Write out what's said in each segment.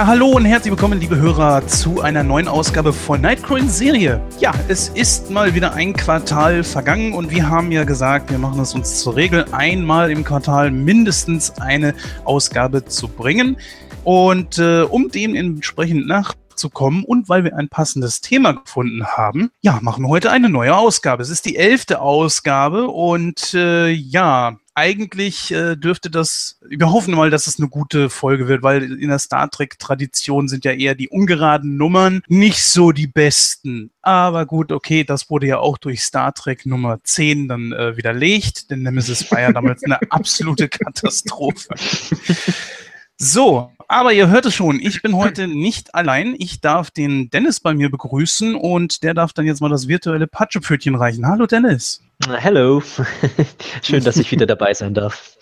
Ja, hallo und herzlich willkommen, liebe Hörer, zu einer neuen Ausgabe von Nightcrow in Serie. Ja, es ist mal wieder ein Quartal vergangen und wir haben ja gesagt, wir machen es uns zur Regel, einmal im Quartal mindestens eine Ausgabe zu bringen. Und äh, um dem entsprechend nachzukommen und weil wir ein passendes Thema gefunden haben, ja, machen wir heute eine neue Ausgabe. Es ist die elfte Ausgabe und äh, ja, eigentlich äh, dürfte das, wir hoffen mal, dass es eine gute Folge wird, weil in der Star Trek-Tradition sind ja eher die ungeraden Nummern nicht so die besten. Aber gut, okay, das wurde ja auch durch Star Trek Nummer 10 dann äh, widerlegt, denn Nemesis war ja damals eine absolute Katastrophe. So, aber ihr hört es schon, ich bin heute nicht allein. Ich darf den Dennis bei mir begrüßen und der darf dann jetzt mal das virtuelle Patschepfötchen reichen. Hallo Dennis. Hallo. Schön, dass ich wieder dabei sein darf.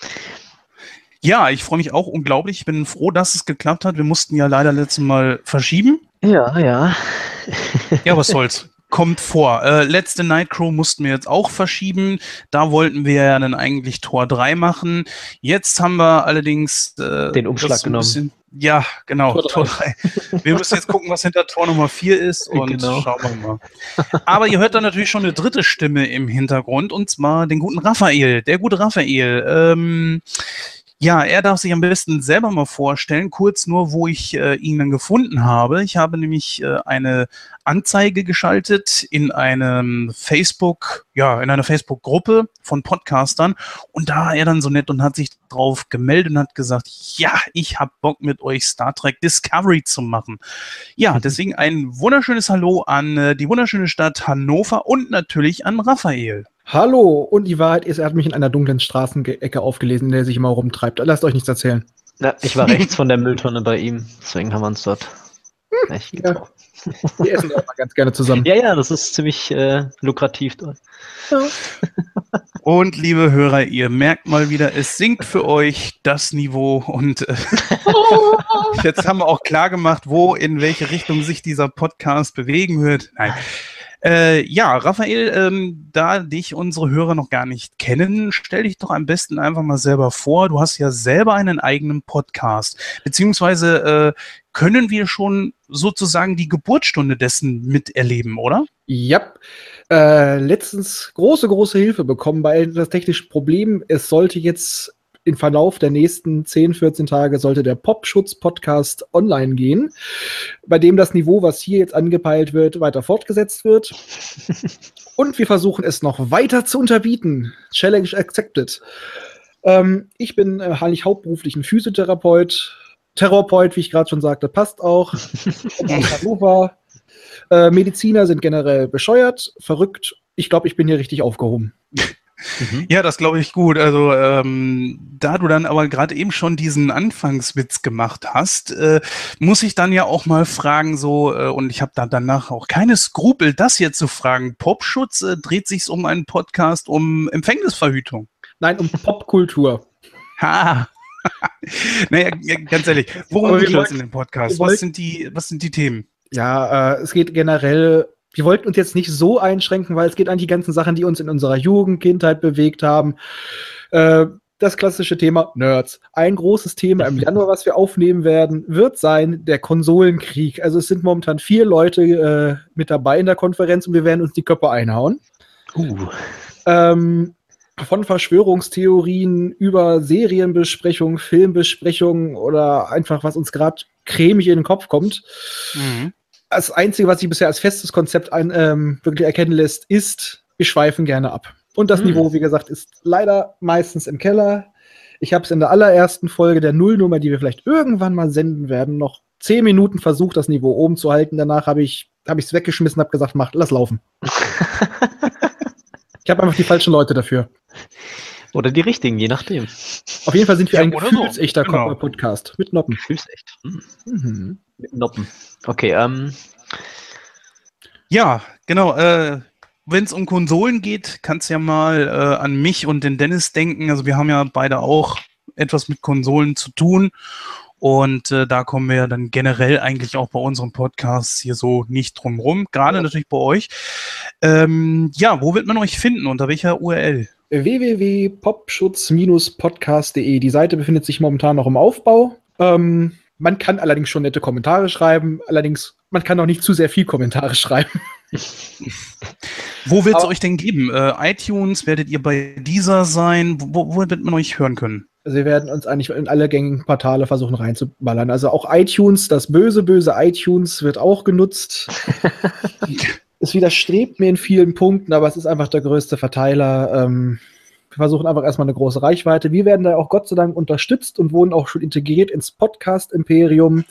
Ja, ich freue mich auch unglaublich. Ich bin froh, dass es geklappt hat. Wir mussten ja leider letztes Mal verschieben. Ja, ja. ja, was soll's kommt vor. Äh, letzte Nightcrow mussten wir jetzt auch verschieben. Da wollten wir ja dann eigentlich Tor 3 machen. Jetzt haben wir allerdings äh, den Umschlag genommen. Ja, genau, Tor 3. Tor 3. Wir müssen jetzt gucken, was hinter Tor Nummer 4 ist und genau. schauen wir mal. Aber ihr hört dann natürlich schon eine dritte Stimme im Hintergrund und zwar den guten Raphael. Der gute Raphael. Ähm, ja, er darf sich am besten selber mal vorstellen, kurz nur, wo ich äh, ihn dann gefunden habe. Ich habe nämlich äh, eine Anzeige geschaltet in einem Facebook, ja, in einer Facebook-Gruppe von Podcastern und da war er dann so nett und hat sich drauf gemeldet und hat gesagt, ja, ich habe Bock mit euch Star Trek Discovery zu machen. Ja, mhm. deswegen ein wunderschönes Hallo an äh, die wunderschöne Stadt Hannover und natürlich an Raphael. Hallo, und die Wahrheit ist, er hat mich in einer dunklen Straßenecke aufgelesen, in der er sich immer rumtreibt. Lasst euch nichts erzählen. Ja, ich war rechts von der Mülltonne bei ihm, deswegen haben wir uns dort hm, echt ja. Wir essen auch mal ganz gerne zusammen. Ja, ja, das ist ziemlich äh, lukrativ dort. Ja. Und liebe Hörer, ihr merkt mal wieder, es sinkt für euch das Niveau und äh, jetzt haben wir auch klar gemacht, wo, in welche Richtung sich dieser Podcast bewegen wird. Nein. Äh, ja, Raphael, ähm, da dich unsere Hörer noch gar nicht kennen, stell dich doch am besten einfach mal selber vor. Du hast ja selber einen eigenen Podcast, beziehungsweise äh, können wir schon sozusagen die Geburtsstunde dessen miterleben, oder? Ja. Äh, letztens große, große Hilfe bekommen bei das technische Problem. Es sollte jetzt im Verlauf der nächsten 10, 14 Tage sollte der Popschutz-Podcast online gehen, bei dem das Niveau, was hier jetzt angepeilt wird, weiter fortgesetzt wird. Und wir versuchen es noch weiter zu unterbieten. Challenge accepted. Ähm, ich bin äh, eigentlich hauptberuflich ein Physiotherapeut. Therapeut, wie ich gerade schon sagte, passt auch. Hannover. Äh, Mediziner sind generell bescheuert, verrückt. Ich glaube, ich bin hier richtig aufgehoben. Mhm. Ja, das glaube ich gut. Also ähm, da du dann aber gerade eben schon diesen Anfangswitz gemacht hast, äh, muss ich dann ja auch mal fragen, so, äh, und ich habe da danach auch keine Skrupel, das hier zu fragen. Popschutz äh, dreht sich um einen Podcast um Empfängnisverhütung. Nein, um Popkultur. Ha. naja, ganz ehrlich, worum geht es in dem Podcast? Was sind die, was sind die Themen? Ja, äh, es geht generell wir wollten uns jetzt nicht so einschränken, weil es geht an die ganzen Sachen, die uns in unserer Jugend, Kindheit bewegt haben. Äh, das klassische Thema Nerds. Ein großes Thema im Januar, was wir aufnehmen werden, wird sein der Konsolenkrieg. Also es sind momentan vier Leute äh, mit dabei in der Konferenz und wir werden uns die Köpfe einhauen. Uh. Ähm, von Verschwörungstheorien über Serienbesprechungen, Filmbesprechungen oder einfach, was uns gerade cremig in den Kopf kommt. Mhm das Einzige, was sich bisher als festes Konzept ein, ähm, wirklich erkennen lässt, ist, wir schweifen gerne ab. Und das mhm. Niveau, wie gesagt, ist leider meistens im Keller. Ich habe es in der allerersten Folge der Nullnummer, die wir vielleicht irgendwann mal senden werden, noch zehn Minuten versucht, das Niveau oben zu halten. Danach habe ich es hab weggeschmissen, habe gesagt, mach, lass laufen. ich habe einfach die falschen Leute dafür. Oder die richtigen, je nachdem. Auf jeden Fall sind wir ja, ein gefühlsechter so. genau. Podcast mit Noppen. Gefühlsecht. Mhm. Mhm. Mit Noppen. Okay, ähm. Ja, genau. Äh, Wenn es um Konsolen geht, kannst du ja mal äh, an mich und den Dennis denken. Also wir haben ja beide auch etwas mit Konsolen zu tun. Und äh, da kommen wir ja dann generell eigentlich auch bei unserem Podcast hier so nicht drum rum. Gerade ja. natürlich bei euch. Ähm, ja, wo wird man euch finden? Unter welcher URL? www.popschutz-podcast.de. Die Seite befindet sich momentan noch im Aufbau. Ähm, Man kann allerdings schon nette Kommentare schreiben, allerdings man kann auch nicht zu sehr viel Kommentare schreiben. Wo wird es euch denn geben? Äh, iTunes, werdet ihr bei dieser sein? Wo, wo wird man euch hören können? Also wir werden uns eigentlich in alle gängigen Portale versuchen reinzuballern. Also auch iTunes, das böse, böse iTunes wird auch genutzt. es widerstrebt mir in vielen Punkten, aber es ist einfach der größte Verteiler. Ähm, versuchen einfach erstmal eine große Reichweite. Wir werden da auch Gott sei Dank unterstützt und wurden auch schon integriert ins Podcast-Imperium.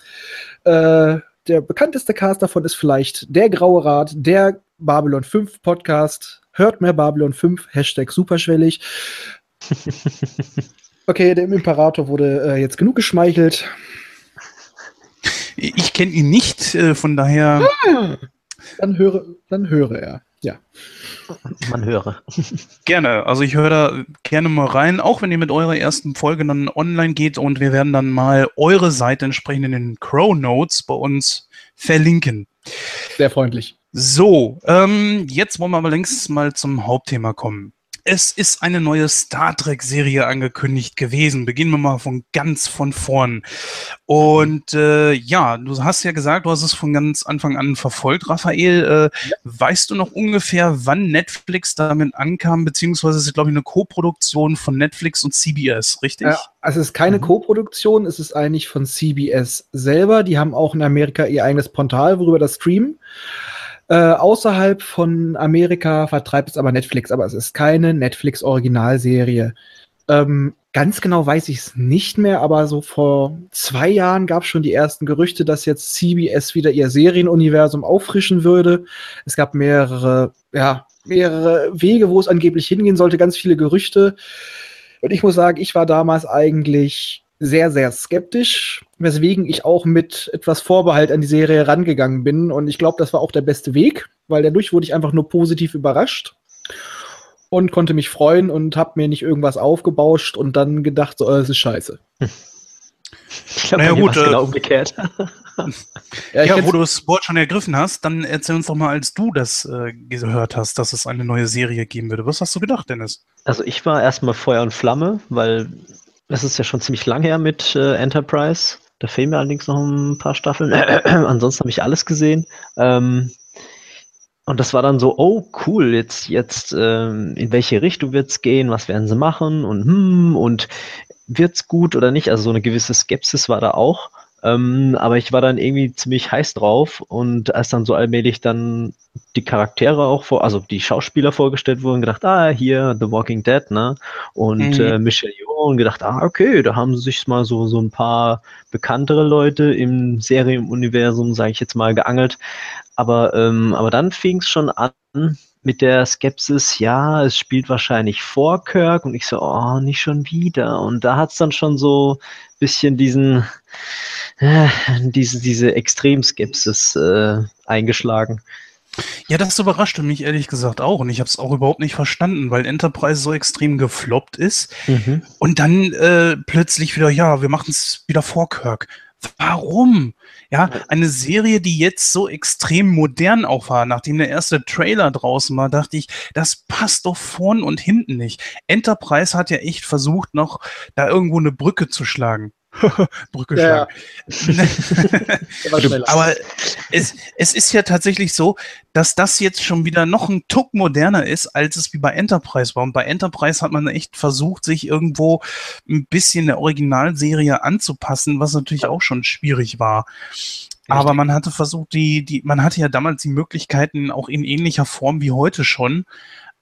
Äh, der bekannteste Cast davon ist vielleicht der Graue Rat, der Babylon 5 Podcast. Hört mehr Babylon 5, Hashtag superschwellig. Okay, dem Imperator wurde äh, jetzt genug geschmeichelt. Ich kenne ihn nicht, äh, von daher. Ah, dann höre, dann höre er. Ja. Man höre. Gerne. Also ich höre da gerne mal rein, auch wenn ihr mit eurer ersten Folge dann online geht und wir werden dann mal eure Seite entsprechend in den Crow Notes bei uns verlinken. Sehr freundlich. So, ähm, jetzt wollen wir aber längst mal zum Hauptthema kommen es ist eine neue Star Trek-Serie angekündigt gewesen. Beginnen wir mal von ganz von vorn. Und äh, ja, du hast ja gesagt, du hast es von ganz Anfang an verfolgt, Raphael. Äh, ja. Weißt du noch ungefähr, wann Netflix damit ankam? Beziehungsweise ist es, glaube ich, eine Co-Produktion von Netflix und CBS, richtig? Ja, also es ist keine mhm. Co-Produktion, es ist eigentlich von CBS selber. Die haben auch in Amerika ihr eigenes Portal, worüber das streamen. Äh, außerhalb von Amerika vertreibt es aber Netflix, aber es ist keine Netflix-Originalserie. Ähm, ganz genau weiß ich es nicht mehr, aber so vor zwei Jahren gab es schon die ersten Gerüchte, dass jetzt CBS wieder ihr Serienuniversum auffrischen würde. Es gab mehrere, ja, mehrere Wege, wo es angeblich hingehen sollte, ganz viele Gerüchte. Und ich muss sagen, ich war damals eigentlich sehr, sehr skeptisch, weswegen ich auch mit etwas Vorbehalt an die Serie rangegangen bin. Und ich glaube, das war auch der beste Weg, weil dadurch wurde ich einfach nur positiv überrascht und konnte mich freuen und habe mir nicht irgendwas aufgebauscht und dann gedacht, so, oh, das ist scheiße. Ich glaube, naja, gut, äh, genau umgekehrt. ja, ja wo du das Wort schon ergriffen hast, dann erzähl uns doch mal, als du das äh, gehört hast, dass es eine neue Serie geben würde. Was hast du gedacht, Dennis? Also ich war erstmal Feuer und Flamme, weil es ist ja schon ziemlich lang her mit äh, Enterprise. Da fehlen mir allerdings noch ein paar Staffeln. Ansonsten habe ich alles gesehen. Ähm, und das war dann so, oh cool, jetzt, jetzt, ähm, in welche Richtung wird es gehen, was werden sie machen und hm, und wird's gut oder nicht? Also so eine gewisse Skepsis war da auch. Ähm, aber ich war dann irgendwie ziemlich heiß drauf und als dann so allmählich dann die Charaktere auch vor, also die Schauspieler vorgestellt wurden, gedacht, ah, hier The Walking Dead, ne? Und mhm. äh, Michelle und gedacht, ah, okay, da haben sich mal so, so ein paar bekanntere Leute im Serienuniversum, sage ich jetzt mal, geangelt. Aber, ähm, aber dann fing es schon an mit der Skepsis, ja, es spielt wahrscheinlich vor Kirk und ich so, oh, nicht schon wieder. Und da hat es dann schon so ein bisschen diesen, äh, diese, diese Extremskepsis äh, eingeschlagen. Ja, das überraschte mich ehrlich gesagt auch und ich habe es auch überhaupt nicht verstanden, weil Enterprise so extrem gefloppt ist mhm. und dann äh, plötzlich wieder, ja, wir machen es wieder vor Kirk. Warum? Ja, eine Serie, die jetzt so extrem modern auch war, nachdem der erste Trailer draußen war, dachte ich, das passt doch vorn und hinten nicht. Enterprise hat ja echt versucht, noch da irgendwo eine Brücke zu schlagen. Brücke ja, schlagen. Aber es, es ist ja tatsächlich so, dass das jetzt schon wieder noch ein Tuck moderner ist, als es wie bei Enterprise war. Und bei Enterprise hat man echt versucht, sich irgendwo ein bisschen der Originalserie anzupassen, was natürlich auch schon schwierig war. Aber man hatte versucht, die, die, man hatte ja damals die Möglichkeiten auch in ähnlicher Form wie heute schon,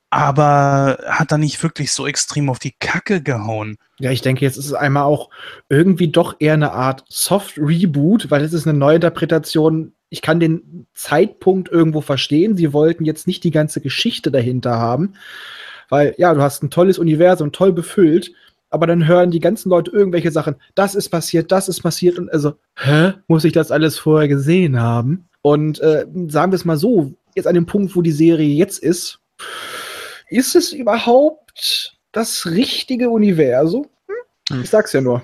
aber hat da nicht wirklich so extrem auf die Kacke gehauen. Ja, ich denke, jetzt ist es einmal auch irgendwie doch eher eine Art Soft-Reboot, weil es ist eine Neuinterpretation. Ich kann den Zeitpunkt irgendwo verstehen. Sie wollten jetzt nicht die ganze Geschichte dahinter haben, weil ja, du hast ein tolles Universum, toll befüllt, aber dann hören die ganzen Leute irgendwelche Sachen, das ist passiert, das ist passiert und also, hä, muss ich das alles vorher gesehen haben? Und äh, sagen wir es mal so, jetzt an dem Punkt, wo die Serie jetzt ist, ist es überhaupt das richtige Universum? Hm? Ich sag's ja nur.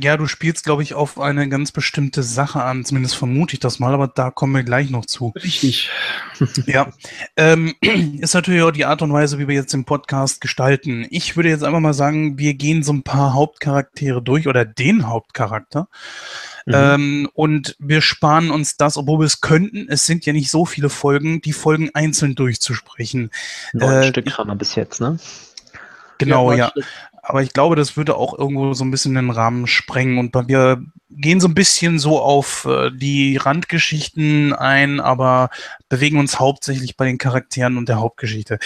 Ja, du spielst, glaube ich, auf eine ganz bestimmte Sache an. Zumindest vermute ich das mal, aber da kommen wir gleich noch zu. Richtig. Ja, ähm, ist natürlich auch die Art und Weise, wie wir jetzt den Podcast gestalten. Ich würde jetzt einfach mal sagen, wir gehen so ein paar Hauptcharaktere durch oder den Hauptcharakter. Mhm. Ähm, und wir sparen uns das, obwohl wir es könnten. Es sind ja nicht so viele Folgen, die Folgen einzeln durchzusprechen. Neun äh, Stück haben wir bis jetzt, ne? Genau, ja. Aber ich glaube, das würde auch irgendwo so ein bisschen den Rahmen sprengen. Und wir gehen so ein bisschen so auf äh, die Randgeschichten ein, aber bewegen uns hauptsächlich bei den Charakteren und der Hauptgeschichte.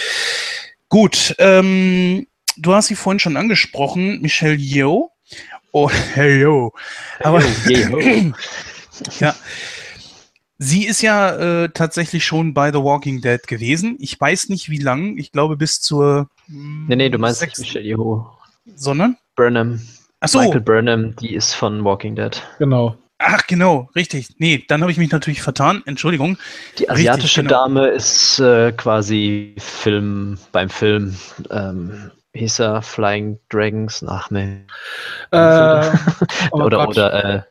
Gut, ähm, du hast sie vorhin schon angesprochen, Michelle Yeoh. Oh, hey, yo. Aber Hey, ja. Sie ist ja äh, tatsächlich schon bei The Walking Dead gewesen. Ich weiß nicht, wie lang. Ich glaube, bis zur. Nee, nee, du meinst sechsten- Michelle Yeoh. Sondern? Burnham. Ach so. Michael Burnham, die ist von Walking Dead. Genau. Ach, genau, richtig. Nee, dann habe ich mich natürlich vertan. Entschuldigung. Die Richtig, asiatische genau. Dame ist äh, quasi Film beim Film. Ähm, hieß er Flying Dragons? Ach nee. Äh, oh oder Gott. oder äh,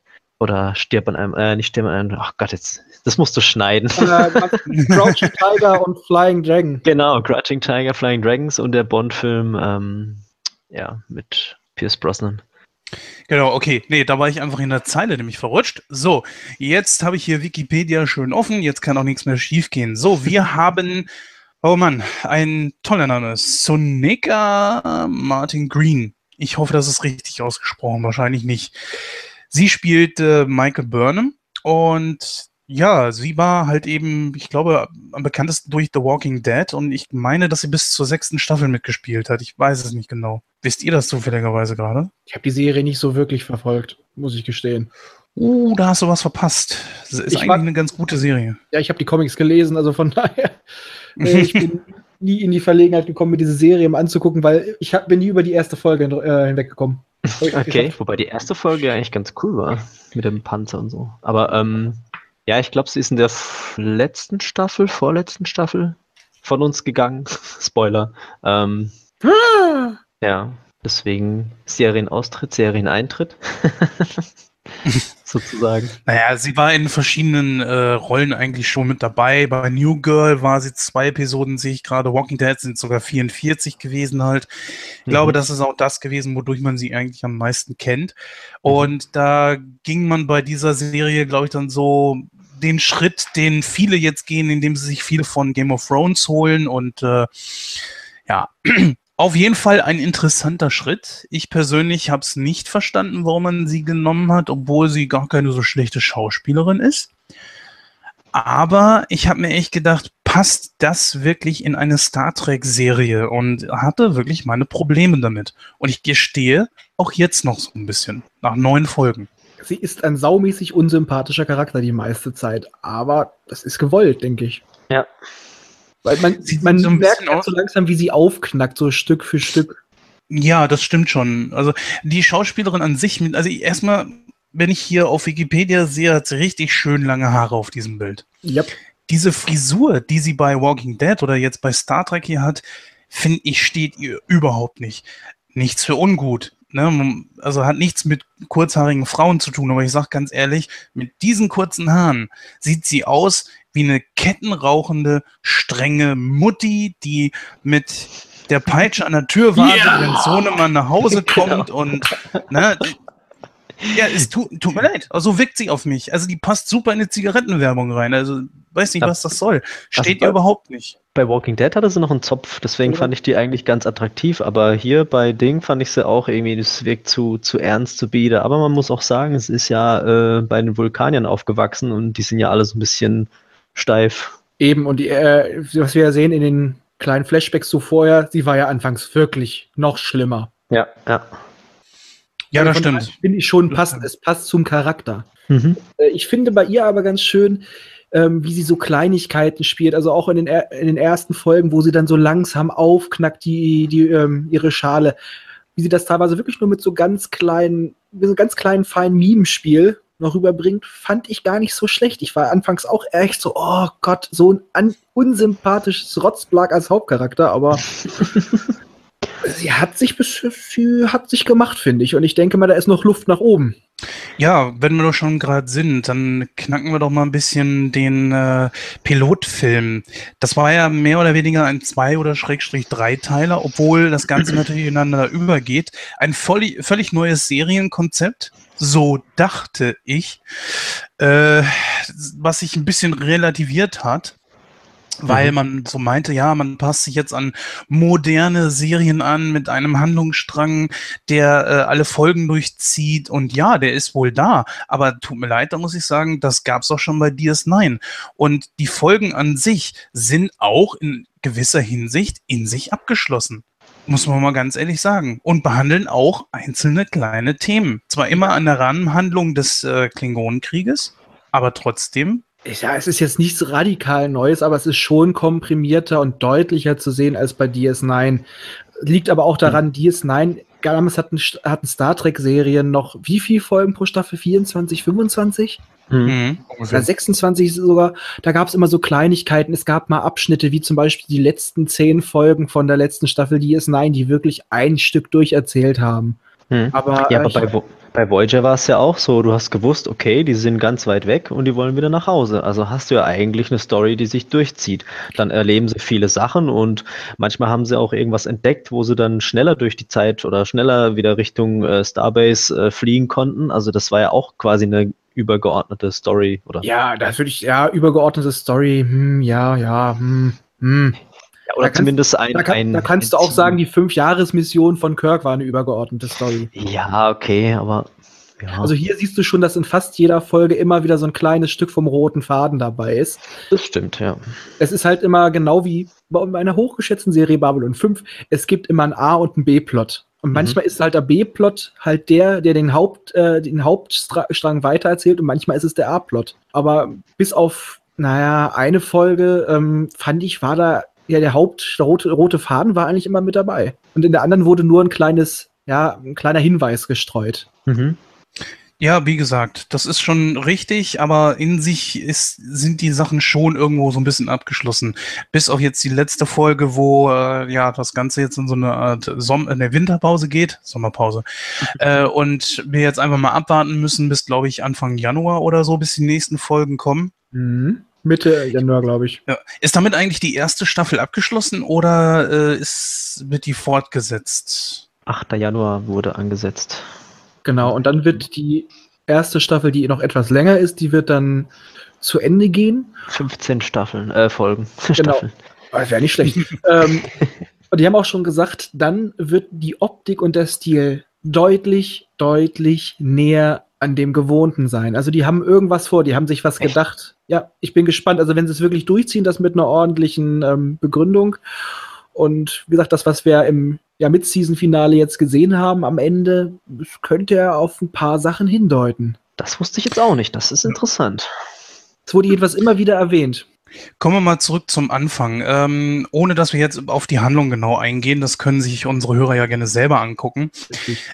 oder stirb an einem, äh, nicht stirb an einem, ach Gott, jetzt, das musst du schneiden. äh, Crouching Tiger und Flying Dragon. genau, Crouching Tiger, Flying Dragons und der Bond-Film, ähm, ja, mit Pierce Brosnan. Genau, okay. Nee, da war ich einfach in der Zeile nämlich verrutscht. So, jetzt habe ich hier Wikipedia schön offen. Jetzt kann auch nichts mehr schiefgehen. So, wir haben, oh Mann, ein toller Name. Sonika Martin Green. Ich hoffe, das ist richtig ausgesprochen. Wahrscheinlich nicht. Sie spielt äh, Michael Burnham und ja, sie war halt eben, ich glaube, am bekanntesten durch The Walking Dead und ich meine, dass sie bis zur sechsten Staffel mitgespielt hat. Ich weiß es nicht genau. Wisst ihr das zufälligerweise gerade? Ich habe die Serie nicht so wirklich verfolgt, muss ich gestehen. Uh, da hast du was verpasst. Das ist Ich eigentlich mag- eine ganz gute Serie. Ja, ich habe die Comics gelesen, also von daher. äh, ich bin nie in die Verlegenheit gekommen, mir diese Serie mal anzugucken, weil ich hab, bin nie über die erste Folge äh, hinweggekommen. Okay, wobei die erste Folge eigentlich ganz cool war, mit dem Panzer und so. Aber ähm, ja, ich glaube, sie ist in der letzten Staffel, vorletzten Staffel von uns gegangen. Spoiler. Ähm, Ah, ja, deswegen Serienaustritt, Serieneintritt. Sozusagen. Naja, sie war in verschiedenen äh, Rollen eigentlich schon mit dabei. Bei New Girl war sie zwei Episoden, sehe ich gerade. Walking Dead sind sogar 44 gewesen halt. Ich glaube, Mhm. das ist auch das gewesen, wodurch man sie eigentlich am meisten kennt. Und da ging man bei dieser Serie, glaube ich, dann so den Schritt, den viele jetzt gehen, indem sie sich viele von Game of Thrones holen und äh, ja, auf jeden Fall ein interessanter Schritt. Ich persönlich habe es nicht verstanden, warum man sie genommen hat, obwohl sie gar keine so schlechte Schauspielerin ist. Aber ich habe mir echt gedacht, passt das wirklich in eine Star Trek-Serie? Und hatte wirklich meine Probleme damit. Und ich gestehe, auch jetzt noch so ein bisschen, nach neun Folgen. Sie ist ein saumäßig unsympathischer Charakter die meiste Zeit, aber das ist gewollt, denke ich. Ja. Weil man, Sieht man so merkt halt so langsam, wie sie aufknackt, so Stück für Stück. Ja, das stimmt schon. Also die Schauspielerin an sich, also erstmal, wenn ich hier auf Wikipedia sehe, hat sie richtig schön lange Haare auf diesem Bild. Ja, diese Frisur, die sie bei Walking Dead oder jetzt bei Star Trek hier hat, finde ich, steht ihr überhaupt nicht. Nichts für ungut. Ne? Also hat nichts mit kurzhaarigen Frauen zu tun, aber ich sage ganz ehrlich, mit diesen kurzen Haaren sieht sie aus wie eine kettenrauchende, strenge Mutti, die mit der Peitsche an der Tür wartet, Ja. wenn Sohnemann nach Hause kommt und ne, ja, es tut, tut mir leid. Also so wirkt sie auf mich. Also die passt super in eine Zigarettenwerbung rein. Also weiß nicht, was das soll. Steht Also, ihr überhaupt nicht. Bei Walking Dead hatte sie noch einen Zopf, deswegen Ja. fand ich die eigentlich ganz attraktiv, aber hier bei Ding fand ich sie auch irgendwie, das wirkt zu, zu ernst, zu bieder. Aber man muss auch sagen, es ist ja äh, bei den Vulkaniern aufgewachsen und die sind ja alle so ein bisschen steif. eben. Und die, äh, was wir ja sehen in den kleinen Flashbacks so vorher, sie war ja anfangs wirklich noch schlimmer. Ja, ja. Ja, das stimmt. daher Finde ich schon, stimmt. es passt zum Charakter. Mhm. Äh, Ich finde bei ihr aber ganz schön, ähm, wie sie so Kleinigkeiten spielt. Also auch in den, er- in den ersten Folgen, wo sie dann so langsam aufknackt, die, die, ähm, ihre Schale. Wie sie das teilweise wirklich nur mit so ganz kleinen, mit so ganz kleinen, feinen Mimenspiel noch rüberbringt, fand ich gar nicht so schlecht. Ich war anfangs auch echt so, oh Gott, so ein an, unsympathisches Rotzblag als Hauptcharakter, aber Sie hat sich, sie hat sich gemacht, finde ich. Und ich denke mal, da ist noch Luft nach oben. Ja, wenn wir doch schon gerade sind, dann knacken wir doch mal ein bisschen den äh, Pilotfilm. Das war ja mehr oder weniger ein Zwei- oder Schrägstrich Dreiteiler, obwohl das Ganze natürlich ineinander übergeht. Ein völlig, völlig neues Serienkonzept, so dachte ich, äh, was sich ein bisschen relativiert hat weil mhm. man so meinte, ja, man passt sich jetzt an moderne Serien an mit einem Handlungsstrang, der äh, alle Folgen durchzieht und ja, der ist wohl da, aber tut mir leid, da muss ich sagen, das gab's auch schon bei DS9 und die Folgen an sich sind auch in gewisser Hinsicht in sich abgeschlossen. Muss man mal ganz ehrlich sagen. Und behandeln auch einzelne kleine Themen. Zwar immer an der Rahmenhandlung des äh, Klingonenkrieges, aber trotzdem ja, es ist jetzt nichts radikal Neues, aber es ist schon komprimierter und deutlicher zu sehen als bei DS9. Liegt aber auch daran, mhm. DS9, damals hatten, hatten Star Trek-Serien noch wie viele Folgen pro Staffel? 24, 25? Mhm. Oder 26 sogar. Da gab es immer so Kleinigkeiten. Es gab mal Abschnitte, wie zum Beispiel die letzten zehn Folgen von der letzten Staffel DS9, die wirklich ein Stück durcherzählt haben. Mhm. Aber, ja, aber bei, bei Voyager war es ja auch so, du hast gewusst, okay, die sind ganz weit weg und die wollen wieder nach Hause. Also hast du ja eigentlich eine Story, die sich durchzieht. Dann erleben sie viele Sachen und manchmal haben sie auch irgendwas entdeckt, wo sie dann schneller durch die Zeit oder schneller wieder Richtung äh, Starbase äh, fliegen konnten. Also das war ja auch quasi eine übergeordnete Story, oder? Ja, das würde ich, ja, übergeordnete Story, hm, ja, ja, hm, hm. Ja, oder da zumindest kannst, ein. Da, kann, ein, da kannst ein du auch sagen, die Fünf-Jahres-Mission von Kirk war eine übergeordnete Story. Ja, okay, aber. Ja. Also hier siehst du schon, dass in fast jeder Folge immer wieder so ein kleines Stück vom roten Faden dabei ist. Das stimmt, ja. Es ist halt immer genau wie bei einer hochgeschätzten Serie Babylon 5. Es gibt immer ein A- und ein B-Plot. Und mhm. manchmal ist halt der B-Plot halt der, der den, Haupt, äh, den Hauptstrang weitererzählt und manchmal ist es der A-Plot. Aber bis auf, naja, eine Folge ähm, fand ich, war da ja, der Haupt, der rote, rote Faden war eigentlich immer mit dabei. Und in der anderen wurde nur ein kleines, ja, ein kleiner Hinweis gestreut. Mhm. Ja, wie gesagt, das ist schon richtig, aber in sich ist, sind die Sachen schon irgendwo so ein bisschen abgeschlossen. Bis auf jetzt die letzte Folge, wo äh, ja das Ganze jetzt in so eine Art Som in der Winterpause geht, Sommerpause. äh, und wir jetzt einfach mal abwarten müssen bis, glaube ich, Anfang Januar oder so, bis die nächsten Folgen kommen. Mhm. Mitte Januar, glaube ich. Ja. Ist damit eigentlich die erste Staffel abgeschlossen oder äh, ist, wird die fortgesetzt? 8. Januar wurde angesetzt. Genau, und dann wird die erste Staffel, die noch etwas länger ist, die wird dann zu Ende gehen. 15 Staffeln, äh, Folgen. Genau. Staffeln. Ah, das wäre nicht schlecht. ähm, und die haben auch schon gesagt, dann wird die Optik und der Stil deutlich, deutlich näher an dem Gewohnten sein. Also die haben irgendwas vor, die haben sich was Echt? gedacht. Ja, ich bin gespannt. Also wenn sie es wirklich durchziehen, das mit einer ordentlichen ähm, Begründung. Und wie gesagt, das, was wir im ja, Mid-Season-Finale jetzt gesehen haben am Ende, könnte ja auf ein paar Sachen hindeuten. Das wusste ich jetzt auch nicht. Das ist interessant. Es wurde jedenfalls immer wieder erwähnt. Kommen wir mal zurück zum Anfang. Ähm, ohne dass wir jetzt auf die Handlung genau eingehen, das können sich unsere Hörer ja gerne selber angucken.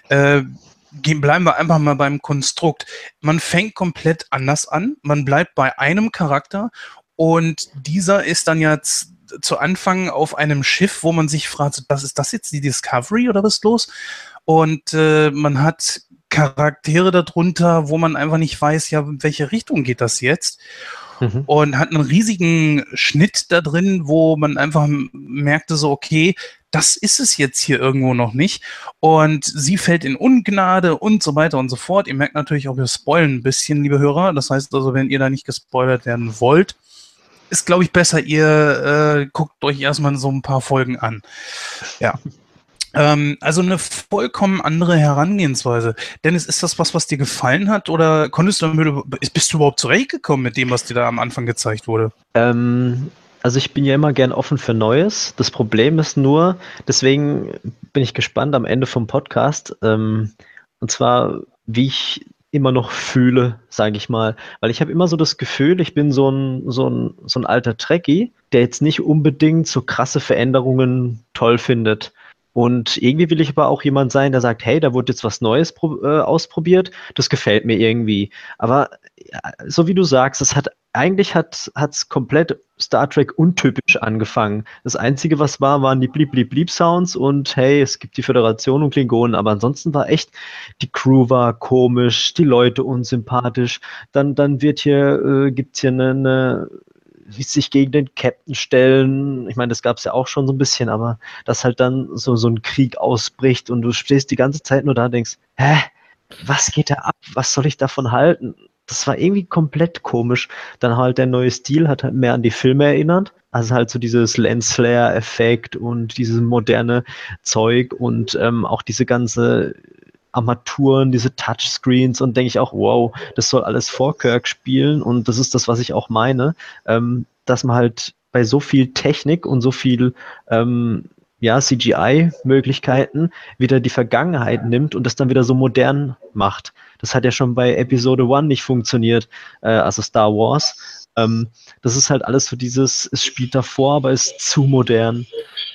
Äh, bleiben wir einfach mal beim Konstrukt. Man fängt komplett anders an. Man bleibt bei einem Charakter und dieser ist dann jetzt zu Anfang auf einem Schiff, wo man sich fragt, was ist das jetzt, die Discovery oder was ist los? Und äh, man hat Charaktere darunter, wo man einfach nicht weiß, ja, in welche Richtung geht das jetzt? Mhm. Und hat einen riesigen Schnitt da drin, wo man einfach merkte, so, okay, das ist es jetzt hier irgendwo noch nicht. Und sie fällt in Ungnade und so weiter und so fort. Ihr merkt natürlich auch, wir spoilen ein bisschen, liebe Hörer. Das heißt also, wenn ihr da nicht gespoilert werden wollt, ist, glaube ich, besser, ihr äh, guckt euch erstmal so ein paar Folgen an. Ja. Ähm, also eine vollkommen andere Herangehensweise. Dennis, ist das was, was dir gefallen hat oder konntest du bist du überhaupt zurechtgekommen mit dem, was dir da am Anfang gezeigt wurde? Ähm, also ich bin ja immer gern offen für Neues. Das Problem ist nur, deswegen bin ich gespannt am Ende vom Podcast. Ähm, und zwar, wie ich immer noch fühle, sage ich mal. Weil ich habe immer so das Gefühl, ich bin so ein, so ein, so ein alter Trekkie, der jetzt nicht unbedingt so krasse Veränderungen toll findet. Und irgendwie will ich aber auch jemand sein, der sagt, hey, da wurde jetzt was Neues äh, ausprobiert, das gefällt mir irgendwie. Aber ja, so wie du sagst, es hat eigentlich hat es komplett Star Trek untypisch angefangen. Das Einzige, was war, waren die Blieb, Blieb, Blieb Sounds und hey, es gibt die Föderation und Klingonen, aber ansonsten war echt, die Crew war komisch, die Leute unsympathisch, dann, dann wird hier, äh, gibt's hier eine, eine sich gegen den Captain stellen. Ich meine, das gab es ja auch schon so ein bisschen, aber dass halt dann so, so ein Krieg ausbricht und du stehst die ganze Zeit nur da und denkst, hä, was geht da ab? Was soll ich davon halten? Das war irgendwie komplett komisch. Dann halt der neue Stil hat halt mehr an die Filme erinnert. Also halt so dieses Lensflare-Effekt und dieses moderne Zeug und ähm, auch diese ganze Armaturen, diese Touchscreens und denke ich auch, wow, das soll alles vor Kirk spielen und das ist das, was ich auch meine, ähm, dass man halt bei so viel Technik und so viel ähm, ja, CGI-Möglichkeiten wieder die Vergangenheit nimmt und das dann wieder so modern macht. Das hat ja schon bei Episode 1 nicht funktioniert, äh, also Star Wars. Ähm, das ist halt alles so dieses, es spielt davor, aber ist zu modern.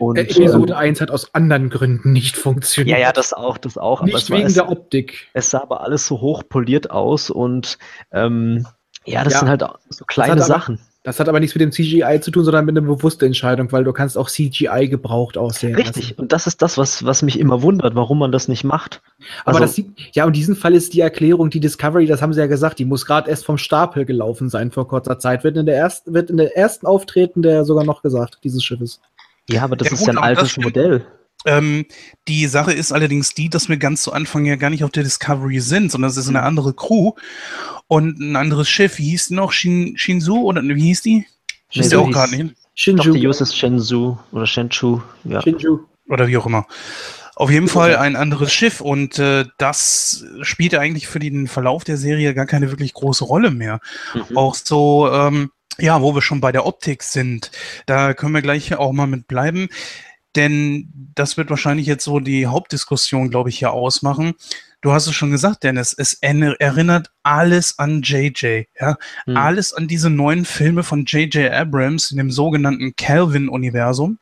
Und, Episode ähm, 1 hat aus anderen Gründen nicht funktioniert. Ja, ja, das auch, das auch. Nicht wegen es, der Optik. Es sah aber alles so hochpoliert aus und ähm, ja, das ja, sind halt so kleine Sachen. Aber, das hat aber nichts mit dem CGI zu tun, sondern mit einer bewussten Entscheidung, weil du kannst auch CGI gebraucht aussehen. Richtig, lassen. und das ist das, was, was mich immer wundert, warum man das nicht macht. Aber also, das, ja, in diesem Fall ist die Erklärung, die Discovery, das haben sie ja gesagt, die muss gerade erst vom Stapel gelaufen sein vor kurzer Zeit. Wird in der ersten, wird in der ersten Auftreten der sogar noch gesagt, dieses Schiffes. Ja, aber das ja, ist ja ein altes Modell. Ähm, die Sache ist allerdings die, dass wir ganz zu Anfang ja gar nicht auf der Discovery sind, sondern es ist eine andere Crew und ein anderes Schiff. Wie hieß die noch? Shin, Shinzu oder wie hieß die? Ich weiß auch gerade nicht. Shinju. die ist Shenzhou oder Shenzhou. Ja. Shinju. Oder wie auch immer. Auf jeden Fall ein anderes Schiff und äh, das spielt eigentlich für den Verlauf der Serie gar keine wirklich große Rolle mehr. Mhm. Auch so, ähm, ja, wo wir schon bei der Optik sind, da können wir gleich auch mal mit bleiben. Denn das wird wahrscheinlich jetzt so die Hauptdiskussion, glaube ich, hier ausmachen. Du hast es schon gesagt, Dennis, es erinnert alles an JJ, ja, hm. alles an diese neuen Filme von JJ Abrams in dem sogenannten Calvin-Universum.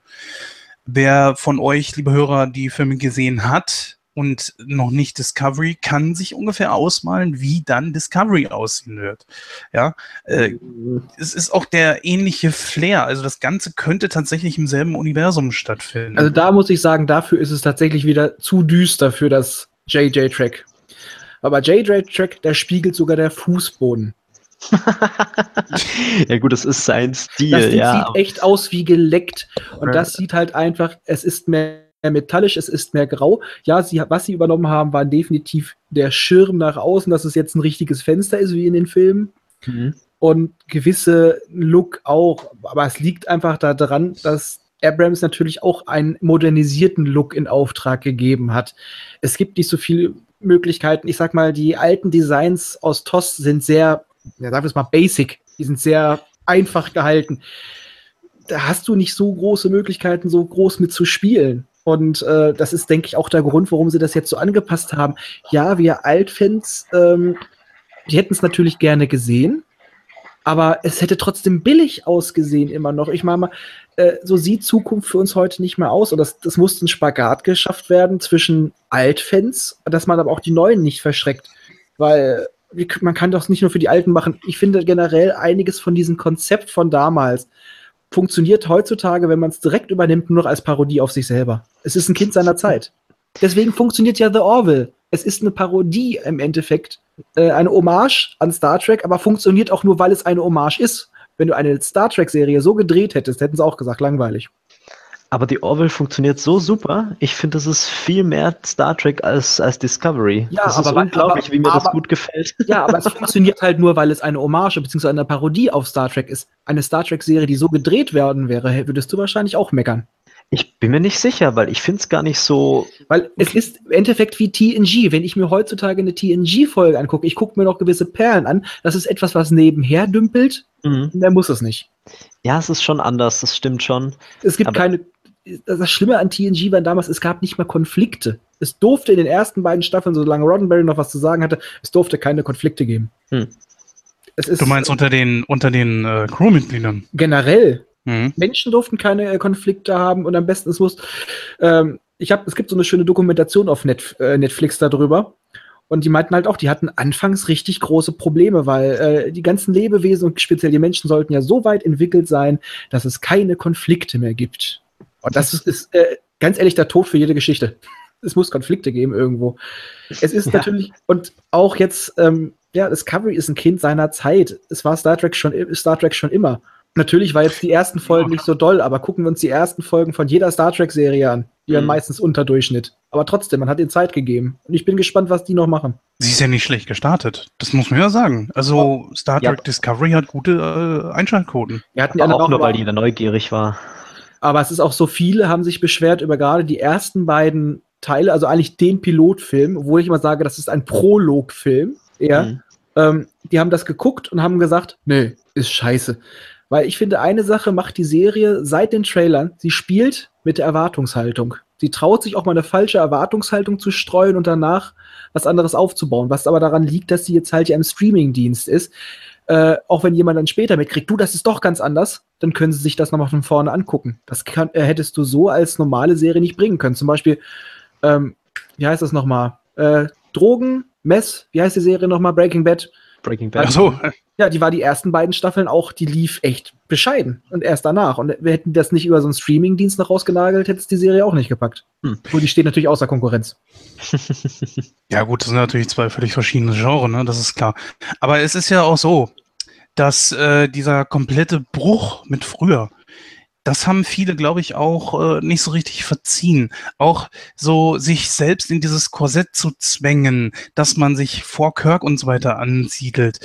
Wer von euch, liebe Hörer, die Filme gesehen hat, und noch nicht Discovery, kann sich ungefähr ausmalen, wie dann Discovery aussehen wird. Ja, äh, es ist auch der ähnliche Flair. Also das Ganze könnte tatsächlich im selben Universum stattfinden. Also da muss ich sagen, dafür ist es tatsächlich wieder zu düster für das JJ-Track. Aber JJ-Track, der spiegelt sogar der Fußboden. ja gut, das ist sein Stil. Das ja. sieht echt aus wie geleckt. Und das sieht halt einfach, es ist mehr mehr metallisch, es ist mehr grau. Ja, sie, was sie übernommen haben, war definitiv der Schirm nach außen, dass es jetzt ein richtiges Fenster ist, wie in den Filmen. Mhm. Und gewisse Look auch. Aber es liegt einfach daran, dass Abrams natürlich auch einen modernisierten Look in Auftrag gegeben hat. Es gibt nicht so viele Möglichkeiten. Ich sag mal, die alten Designs aus TOS sind sehr, ja, sagen wir es mal, basic. Die sind sehr einfach gehalten. Da hast du nicht so große Möglichkeiten, so groß mit zu spielen. Und äh, das ist, denke ich, auch der Grund, warum sie das jetzt so angepasst haben. Ja, wir Altfans, ähm, die hätten es natürlich gerne gesehen, aber es hätte trotzdem billig ausgesehen immer noch. Ich meine, äh, so sieht Zukunft für uns heute nicht mehr aus. Und das, das musste ein Spagat geschafft werden zwischen Altfans, dass man aber auch die Neuen nicht verschreckt. Weil man kann das nicht nur für die Alten machen. Ich finde generell einiges von diesem Konzept von damals funktioniert heutzutage, wenn man es direkt übernimmt, nur noch als Parodie auf sich selber. Es ist ein Kind seiner Zeit. Deswegen funktioniert ja The Orville. Es ist eine Parodie im Endeffekt, äh, eine Hommage an Star Trek, aber funktioniert auch nur, weil es eine Hommage ist. Wenn du eine Star Trek-Serie so gedreht hättest, hätten sie auch gesagt, langweilig. Aber die Orville funktioniert so super. Ich finde, das ist viel mehr Star Trek als, als Discovery. Ja, das aber, ist unglaublich, aber, wie mir aber, das gut gefällt. Ja, aber es funktioniert halt nur, weil es eine Hommage bzw. eine Parodie auf Star Trek ist. Eine Star Trek-Serie, die so gedreht werden wäre, würdest du wahrscheinlich auch meckern. Ich bin mir nicht sicher, weil ich finde es gar nicht so. Weil es ist im Endeffekt wie TNG. Wenn ich mir heutzutage eine TNG-Folge angucke, ich gucke mir noch gewisse Perlen an, das ist etwas, was nebenher dümpelt. Mhm. Mehr muss es nicht. Ja, es ist schon anders, das stimmt schon. Es gibt Aber keine das Schlimme an TNG war damals, es gab nicht mal Konflikte. Es durfte in den ersten beiden Staffeln, solange Roddenberry noch was zu sagen hatte, es durfte keine Konflikte geben. Hm. du meinst unter den, unter den äh, Crewmitgliedern? Generell. Mhm. Menschen durften keine äh, Konflikte haben und am besten es muss. Ähm, ich habe, es gibt so eine schöne Dokumentation auf Net, äh, Netflix darüber. Und die meinten halt auch, die hatten anfangs richtig große Probleme, weil äh, die ganzen Lebewesen und speziell die Menschen sollten ja so weit entwickelt sein, dass es keine Konflikte mehr gibt. Und das ist, ist äh, ganz ehrlich der Tod für jede Geschichte. Es muss Konflikte geben irgendwo. Es ist Ja. natürlich, und auch jetzt, ähm, ja, Discovery ist ein Kind seiner Zeit. Es war Star Trek schon, Star Trek schon immer. Natürlich war jetzt die ersten Folgen nicht so doll, aber gucken wir uns die ersten Folgen von jeder Star Trek-Serie an. Die waren Mhm. meistens Unterdurchschnitt. Aber trotzdem, man hat ihnen Zeit gegeben. Und ich bin gespannt, was die noch machen. Sie ist ja nicht schlecht gestartet. Das muss man ja sagen. Also Star Ja. Trek Discovery hat gute äh, Einschaltquoten. Wir hatten die auch nur, weil die da neugierig war. Aber es ist auch so, viele haben sich beschwert über gerade die ersten beiden Teile, also eigentlich den Pilotfilm, obwohl ich immer sage, das ist ein Prologfilm. Ja. Mhm. Ähm, die haben das geguckt und haben gesagt, nee, ist scheiße. Weil ich finde, eine Sache macht die Serie seit den Trailern, sie spielt mit der Erwartungshaltung. Sie traut sich auch mal eine falsche Erwartungshaltung zu streuen und danach was anderes aufzubauen. Was aber daran liegt, dass sie jetzt halt ja im Streamingdienst ist. Äh, auch wenn jemand dann später mitkriegt, du, das ist doch ganz anders, dann können sie sich das nochmal von vorne angucken. Das kann, äh, hättest du so als normale Serie nicht bringen können. Zum Beispiel, ähm, wie heißt das nochmal? Äh, Drogen, Mess, wie heißt die Serie nochmal? Breaking Bad. Breaking Bad. Ach so, Ja, die war die ersten beiden Staffeln auch, die lief echt bescheiden. Und erst danach. Und wir hätten das nicht über so einen Streamingdienst noch rausgenagelt, hätte es die Serie auch nicht gepackt. Hm. Nur die steht natürlich außer Konkurrenz. Ja, gut, das sind natürlich zwei völlig verschiedene Genres, ne? das ist klar. Aber es ist ja auch so, dass äh, dieser komplette Bruch mit früher, das haben viele, glaube ich, auch äh, nicht so richtig verziehen. Auch so sich selbst in dieses Korsett zu zwängen, dass man sich vor Kirk und so weiter ansiedelt.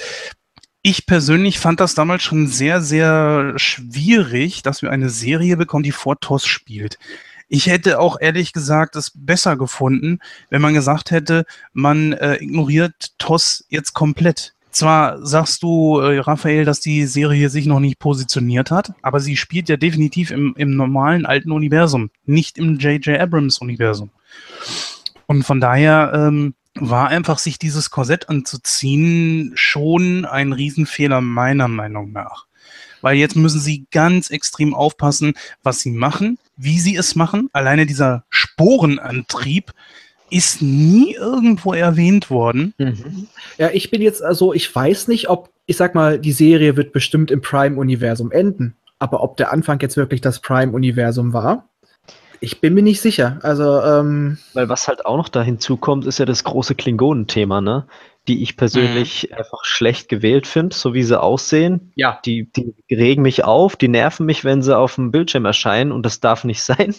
Ich persönlich fand das damals schon sehr, sehr schwierig, dass wir eine Serie bekommen, die vor TOS spielt. Ich hätte auch ehrlich gesagt es besser gefunden, wenn man gesagt hätte, man äh, ignoriert TOS jetzt komplett. Zwar sagst du, äh, Raphael, dass die Serie sich noch nicht positioniert hat, aber sie spielt ja definitiv im, im normalen alten Universum, nicht im J.J. Abrams Universum. Und von daher ähm, war einfach sich dieses Korsett anzuziehen schon ein Riesenfehler meiner Meinung nach. Weil jetzt müssen sie ganz extrem aufpassen, was sie machen, wie sie es machen. Alleine dieser Sporenantrieb ist nie irgendwo erwähnt worden. Mhm. Ja, ich bin jetzt also, ich weiß nicht, ob, ich sag mal, die Serie wird bestimmt im Prime-Universum enden. Aber ob der Anfang jetzt wirklich das Prime-Universum war, ich bin mir nicht sicher. Also, ähm, Weil was halt auch noch da hinzukommt, ist ja das große Klingonen-Thema, ne? Die ich persönlich einfach schlecht gewählt finde, so wie sie aussehen. ja. Die, die regen mich auf, die nerven mich, wenn sie auf dem Bildschirm erscheinen und das darf nicht sein.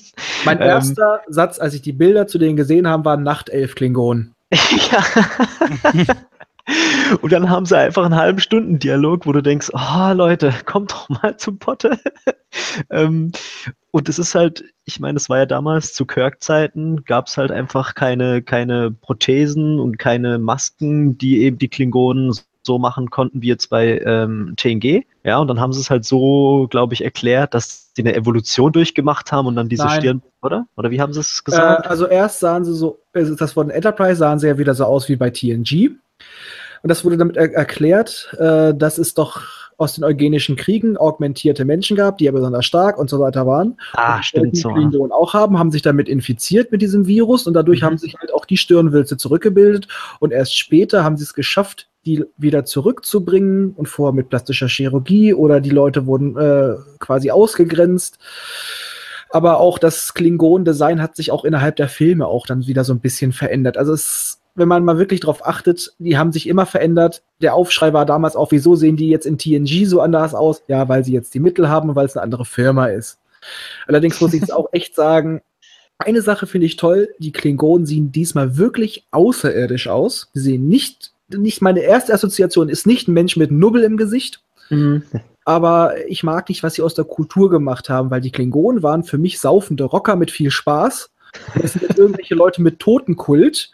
Mein Ähm. erster Satz, als ich die Bilder zu denen gesehen habe, war Nachtelf-Klingonen. ja. Und dann haben sie einfach einen halben Stunden Dialog, wo du denkst, oh Leute, kommt doch mal zum Potte. ähm, und es ist halt, ich meine, es war ja damals zu Kirk-Zeiten, gab es halt einfach keine, keine Prothesen und keine Masken, die eben die Klingonen so machen konnten wie jetzt bei ähm, TNG. Ja, und dann haben sie es halt so, glaube ich, erklärt, dass sie eine Evolution durchgemacht haben und dann diese Nein. Stirn, oder? Oder wie haben sie es Äh, gesagt? also erst sahen sie so, also das von Enterprise sahen sie ja wieder so aus wie bei TNG. Und das wurde damit er erklärt, äh, dass es doch aus den eugenischen Kriegen augmentierte Menschen gab, die ja besonders stark und so weiter waren. ah, Und stimmt die so. Klingonen auch haben, haben sich damit infiziert mit diesem Virus und dadurch Mhm. haben sich halt auch die Stirnwülze zurückgebildet und erst später haben sie es geschafft, die wieder zurückzubringen und vorher mit plastischer Chirurgie oder die Leute wurden äh, quasi ausgegrenzt. Aber auch das Klingon-Design hat sich auch innerhalb der Filme auch dann wieder so ein bisschen verändert. Also es, wenn man mal wirklich drauf achtet, die haben sich immer verändert. Der Aufschrei war damals auch, wieso sehen die jetzt in TNG so anders aus? Ja, weil sie jetzt die Mittel haben und weil es eine andere Firma ist. Allerdings muss ich jetzt auch echt sagen, eine Sache finde ich toll, die Klingonen sehen diesmal wirklich außerirdisch aus. Sie sehen nicht, nicht meine erste Assoziation ist nicht ein Mensch mit Nubbel im Gesicht, Mhm. aber ich mag nicht, was sie aus der Kultur gemacht haben, weil die Klingonen waren für mich saufende Rocker mit viel Spaß. Das sind jetzt irgendwelche Leute mit Totenkult.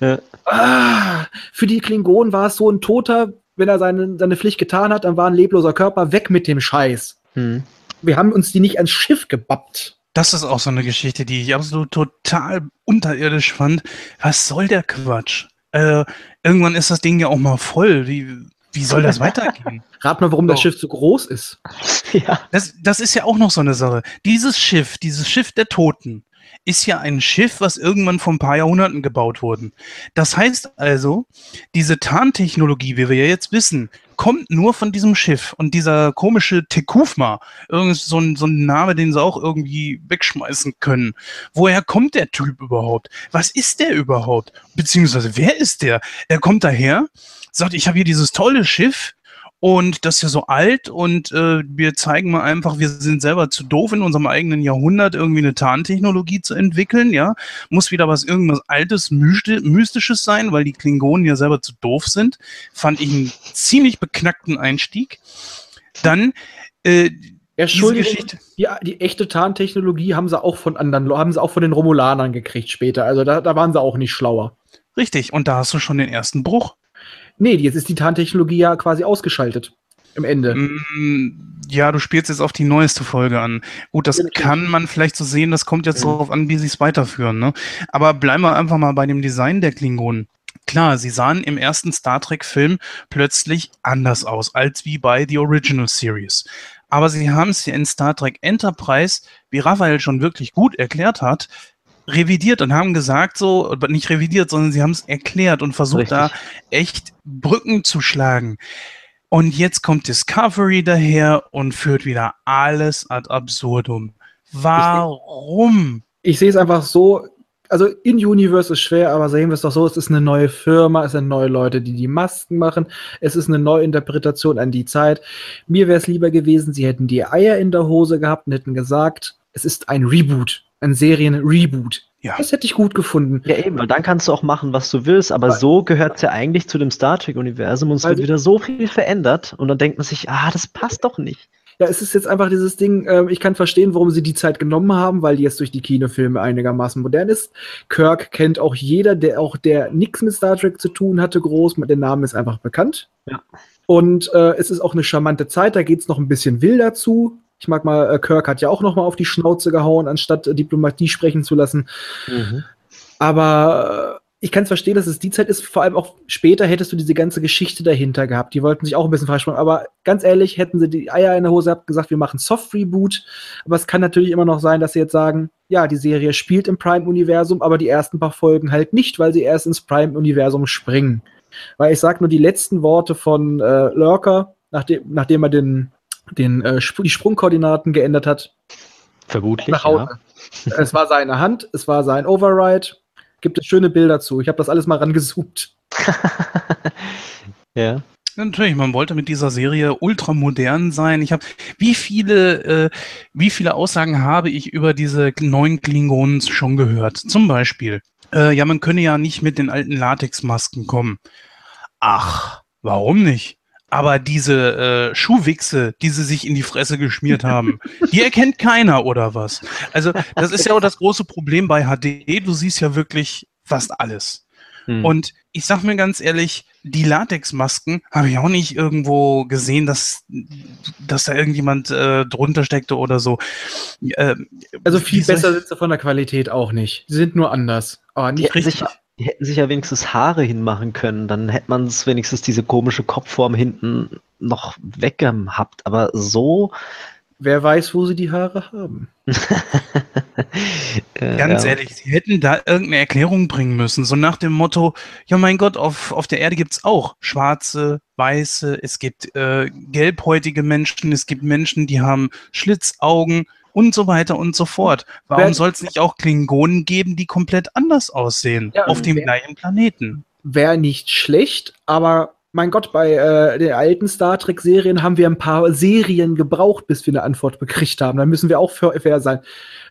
Ja. Ah, für die Klingonen war es so ein Toter, wenn er seine, seine Pflicht getan hat, dann war ein lebloser Körper weg mit dem Scheiß. Mhm. Wir haben uns die nicht ans Schiff gebappt. Das ist auch so eine Geschichte, die ich absolut total unterirdisch fand. Was soll der Quatsch? Äh, irgendwann ist das Ding ja auch mal voll. Wie, wie soll das weitergehen? Rat mal, warum das Oh. Schiff so groß ist. Ja. Das, das ist ja auch noch so eine Sache. Dieses Schiff, dieses Schiff der Toten, ist ja ein Schiff, was irgendwann vor ein paar Jahrhunderten gebaut wurde. Das heißt also, diese Tarntechnologie, wie wir ja jetzt wissen, kommt nur von diesem Schiff. Und dieser komische Tekufma, irgend so ein, so ein Name, den sie auch irgendwie wegschmeißen können. Woher kommt der Typ überhaupt? Was ist der überhaupt? Beziehungsweise, wer ist der? Er kommt daher, sagt, ich habe hier dieses tolle Schiff, und das ist ja so alt und äh, wir zeigen mal einfach, wir sind selber zu doof in unserem eigenen Jahrhundert irgendwie eine Tarntechnologie zu entwickeln, ja. Muss wieder was irgendwas Altes, Mystisches sein, weil die Klingonen ja selber zu doof sind. Fand ich einen ziemlich beknackten Einstieg. Dann äh, Entschuldigung, die, die, echte Tarntechnologie haben sie auch von anderen, haben sie auch von den Romulanern gekriegt später. Also da, da waren sie auch nicht schlauer. Richtig, und da hast du schon den ersten Bruch. Nee, jetzt ist die Tarntechnologie ja quasi ausgeschaltet. Im Ende. Mm, ja, du spielst jetzt auf die neueste Folge an. Gut, das ja, kann man vielleicht so sehen, das kommt jetzt ja. darauf an, wie sie es weiterführen. Ne? Aber bleiben wir einfach mal bei dem Design der Klingonen. Klar, sie sahen im ersten Star Trek-Film plötzlich anders aus als wie bei The Original Series. Aber sie haben es ja in Star Trek Enterprise, wie Raphael schon wirklich gut erklärt hat, revidiert und haben gesagt, so, nicht revidiert, sondern sie haben es erklärt und versucht Richtig. da echt Brücken zu schlagen. Und jetzt kommt Discovery daher und führt wieder alles ad absurdum. Warum? Ich, ich sehe es einfach so, also in Universe ist schwer, aber sehen wir es doch so, es ist eine neue Firma, es sind neue Leute, die die Masken machen, es ist eine neue Interpretation an die Zeit. Mir wäre es lieber gewesen, sie hätten die Eier in der Hose gehabt und hätten gesagt, es ist ein Reboot ein Serien-Reboot. Ja. Das hätte ich gut gefunden. Ja, eben, weil dann kannst du auch machen, was du willst, aber weil, so gehört es ja eigentlich zu dem Star Trek-Universum und es wird wieder so viel verändert und dann denkt man sich, ah, das passt doch nicht. Ja, es ist jetzt einfach dieses Ding, äh, ich kann verstehen, warum sie die Zeit genommen haben, weil die jetzt durch die Kinofilme einigermaßen modern ist. Kirk kennt auch jeder, der auch der nichts mit Star Trek zu tun hatte, groß. Der Name ist einfach bekannt. Ja. Und äh, es ist auch eine charmante Zeit, da geht es noch ein bisschen wilder zu. Ich mag mal, äh, Kirk hat ja auch noch mal auf die Schnauze gehauen, anstatt äh, Diplomatie sprechen zu lassen. Mhm. Aber äh, ich kann es verstehen, dass es die Zeit ist. Vor allem auch später hättest du diese ganze Geschichte dahinter gehabt. Die wollten sich auch ein bisschen verspringen. Aber ganz ehrlich, hätten sie die Eier in der Hose gehabt, gesagt, wir machen Soft Reboot. Aber es kann natürlich immer noch sein, dass sie jetzt sagen, ja, die Serie spielt im Prime-Universum, aber die ersten paar Folgen halt nicht, weil sie erst ins Prime-Universum springen. Weil ich sag nur die letzten Worte von äh, Lurker, nachdem, nachdem er den den, äh, die Sprungkoordinaten geändert hat. Vermutlich. Nach Hause. Ja. es war seine Hand, es war sein Override. Gibt es schöne Bilder zu. Ich habe das alles mal rangezoomt. ja. Natürlich, man wollte mit dieser Serie ultramodern sein. Ich habe, wie viele, äh, wie viele Aussagen habe ich über diese neuen Klingonen schon gehört? Zum Beispiel, äh, ja, man könne ja nicht mit den alten Latexmasken kommen. Ach, warum nicht? Aber diese äh, Schuhwichse, die sie sich in die Fresse geschmiert haben, die erkennt keiner oder was? Also das ist ja auch das große Problem bei HD. Du siehst ja wirklich fast alles. Hm. Und ich sag mir ganz ehrlich, die Latexmasken habe ich auch nicht irgendwo gesehen, dass, dass da irgendjemand äh, drunter steckte oder so. Äh, also viel besser sind sie von der Qualität auch nicht. Sie sind nur anders. Aber nicht ja, richtig. Sicher, die hätten sich ja wenigstens Haare hinmachen können, dann hätte man es wenigstens diese komische Kopfform hinten noch weggehabt. Aber so. Wer weiß, wo sie die Haare haben. Ganz ja. ehrlich, sie hätten da irgendeine Erklärung bringen müssen. So nach dem Motto: Ja, mein Gott, auf, auf der Erde gibt es auch schwarze, weiße, es gibt äh, gelbhäutige Menschen, es gibt Menschen, die haben Schlitzaugen und so weiter und so fort. Warum soll es nicht auch Klingonen geben, die komplett anders aussehen ja, auf dem wär, gleichen Planeten? Wäre nicht schlecht, aber mein Gott, bei äh, den alten Star Trek-Serien haben wir ein paar Serien gebraucht, bis wir eine Antwort gekriegt haben. Da müssen wir auch fair sein.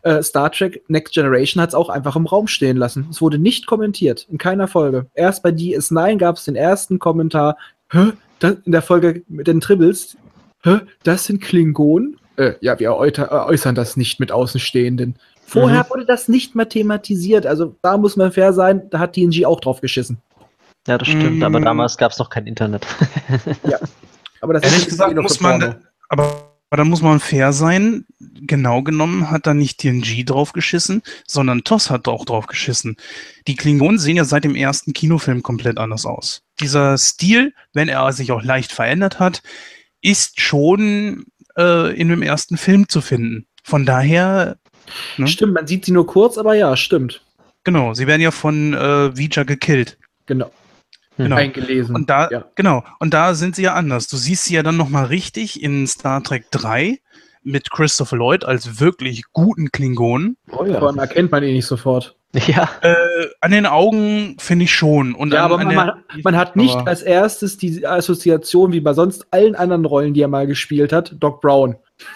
Äh, Star Trek Next Generation hat es auch einfach im Raum stehen lassen. Es wurde nicht kommentiert, in keiner Folge. Erst bei DS9 gab es den ersten Kommentar, Hä? In der Folge mit den Tribbles, Hä? das sind Klingonen? Äh, ja, wir äußern das nicht mit Außenstehenden. Vorher mhm. wurde das nicht mehr thematisiert. Also da muss man fair sein, da hat TNG auch drauf geschissen. Ja, das stimmt, mhm. aber damals gab es noch kein Internet. ja. Aber das Ehrlich ist gesagt, muss man, aber, aber da muss man fair sein. Genau genommen hat da nicht TNG drauf geschissen, sondern TOS hat auch drauf geschissen. Die Klingonen sehen ja seit dem ersten Kinofilm komplett anders aus. Dieser Stil, wenn er sich auch leicht verändert hat, ist schon äh, in dem ersten Film zu finden. Von daher Ne? Stimmt, man sieht sie nur kurz, aber ja, stimmt. Genau, sie werden ja von äh, Vija gekillt. Genau. Genau. Eingelesen. Und da, ja. genau, und da sind sie ja anders. Du siehst sie ja dann nochmal richtig in Star Trek 3 mit Christopher Lloyd als wirklich guten Klingonen. Oh Vor allem erkennt man ihn nicht sofort. Ja. Äh, an den Augen finde ich schon. Und ja, an, aber an man, man, man hat nicht aber- als erstes die Assoziation wie bei sonst allen anderen Rollen, die er mal gespielt hat, Doc Brown.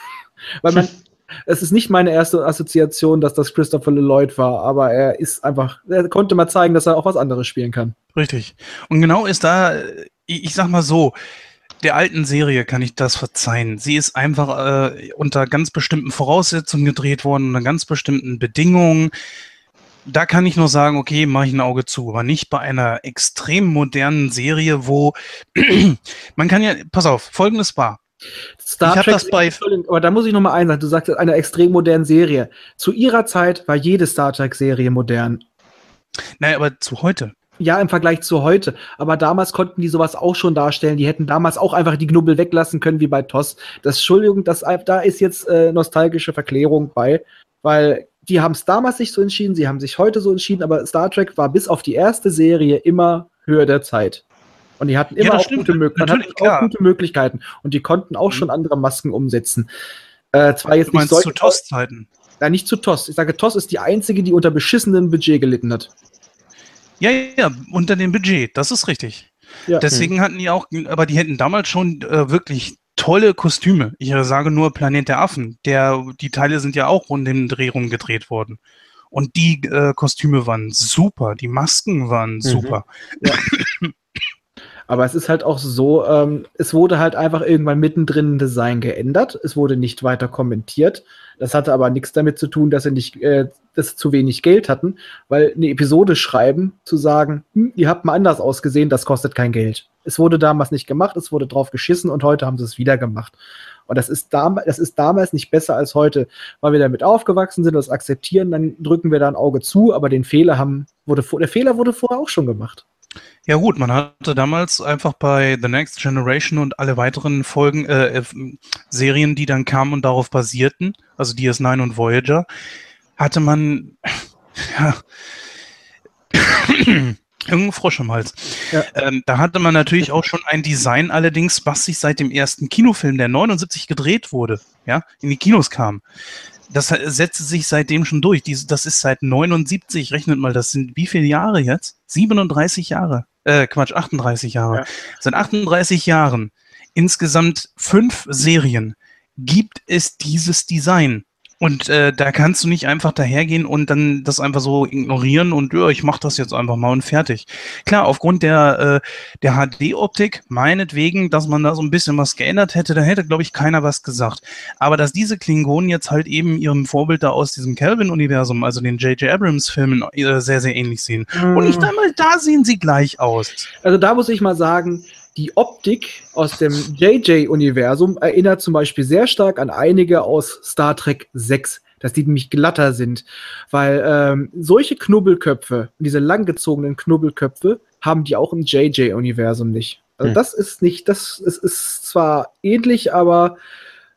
Weil man, es ist nicht meine erste Assoziation, dass das Christopher Lloyd war, aber er ist einfach, er konnte mal zeigen, dass er auch was anderes spielen kann. Richtig. Und genau ist da, ich, ich sag mal so, der alten Serie kann ich das verzeihen. Sie ist einfach äh, unter ganz bestimmten Voraussetzungen gedreht worden, unter ganz bestimmten Bedingungen. Da kann ich nur sagen, okay, mache ich ein Auge zu, aber nicht bei einer extrem modernen Serie, wo man kann ja, pass auf, folgendes war. Star Ich Trek, das bei- aber da muss ich noch mal eins sagen. Du sagst, eine extrem moderne Serie. Zu ihrer Zeit war jede Star Trek-Serie modern. Naja, aber zu heute. Ja, im Vergleich zu heute. Aber damals konnten die sowas auch schon darstellen. Die hätten damals auch einfach die Knubbel weglassen können, wie bei TOS. Das, Entschuldigung, das, da ist jetzt äh, nostalgische Verklärung bei, weil die haben es damals nicht so entschieden, sie haben sich heute so entschieden, aber Star Trek war bis auf die erste Serie immer Höhe der Zeit. Und die hatten Ja, immer das auch, gute, man hatte auch gute Möglichkeiten. Und die konnten auch Mhm. schon andere Masken umsetzen. Äh, zwar jetzt Du nicht meinst zu solche- TOS-Zeiten. Nein, nicht zu TOS. Ich sage, TOS ist die einzige, die unter beschissenem Budget gelitten hat. Ja, ja, ja, unter dem Budget, das ist richtig. Ja. Deswegen hatten die auch, aber die hätten damals schon äh, wirklich tolle Kostüme. Ich sage nur Planet der Affen. Der, die Teile sind ja auch rund im Dreh rum gedreht worden. Und die äh, Kostüme waren super, die Masken waren super. Aber es ist halt auch so, ähm, es wurde halt einfach irgendwann mittendrin ein Design geändert. Es wurde nicht weiter kommentiert. Das hatte aber nichts damit zu tun, dass sie nicht, äh, dass sie zu wenig Geld hatten, weil eine Episode schreiben, zu sagen, hm, ihr habt mal anders ausgesehen, das kostet kein Geld. Es wurde damals nicht gemacht, es wurde drauf geschissen und heute haben sie es wieder gemacht. Und das ist, dam das ist damals nicht besser als heute, weil wir damit aufgewachsen sind, das akzeptieren, dann drücken wir da ein Auge zu, aber den Fehler haben, wurde der Fehler wurde vorher auch schon gemacht. Ja gut, man hatte damals einfach bei The Next Generation und alle weiteren Folgen, äh, äh, Serien, die dann kamen und darauf basierten, also DS9 und Voyager, hatte man ja, irgendeinen Frosch im Hals. Ja. Ähm, da hatte man natürlich auch schon ein Design allerdings, was sich seit dem ersten Kinofilm, der 79 gedreht wurde, ja, in die Kinos kam. Das setzte sich seitdem schon durch. Dies, das ist seit 79, rechnet mal, das sind wie viele Jahre jetzt? 37 Jahre. Äh, Quatsch, 38 Jahre. Ja. Seit 38 Jahren, insgesamt fünf Serien, gibt es dieses Design. Und äh, da kannst du nicht einfach dahergehen und dann das einfach so ignorieren und ja, ich mach das jetzt einfach mal und fertig. Klar, aufgrund der, äh, der HD-Optik, meinetwegen, dass man da so ein bisschen was geändert hätte, da hätte, glaube ich, keiner was gesagt. Aber dass diese Klingonen jetzt halt eben ihrem Vorbild da aus diesem Kelvin-Universum, also den J.J. Abrams-Filmen, äh, sehr, sehr ähnlich sehen. Und nicht einmal da sehen sie gleich aus. Also da muss ich mal sagen, die Optik aus dem JJ-Universum erinnert zum Beispiel sehr stark an einige aus Star Trek 6, dass die nämlich glatter sind. Weil ähm, solche Knubbelköpfe, diese langgezogenen Knubbelköpfe, haben die auch im JJ-Universum nicht. Also Hm. das ist nicht, das ist, ist zwar ähnlich, aber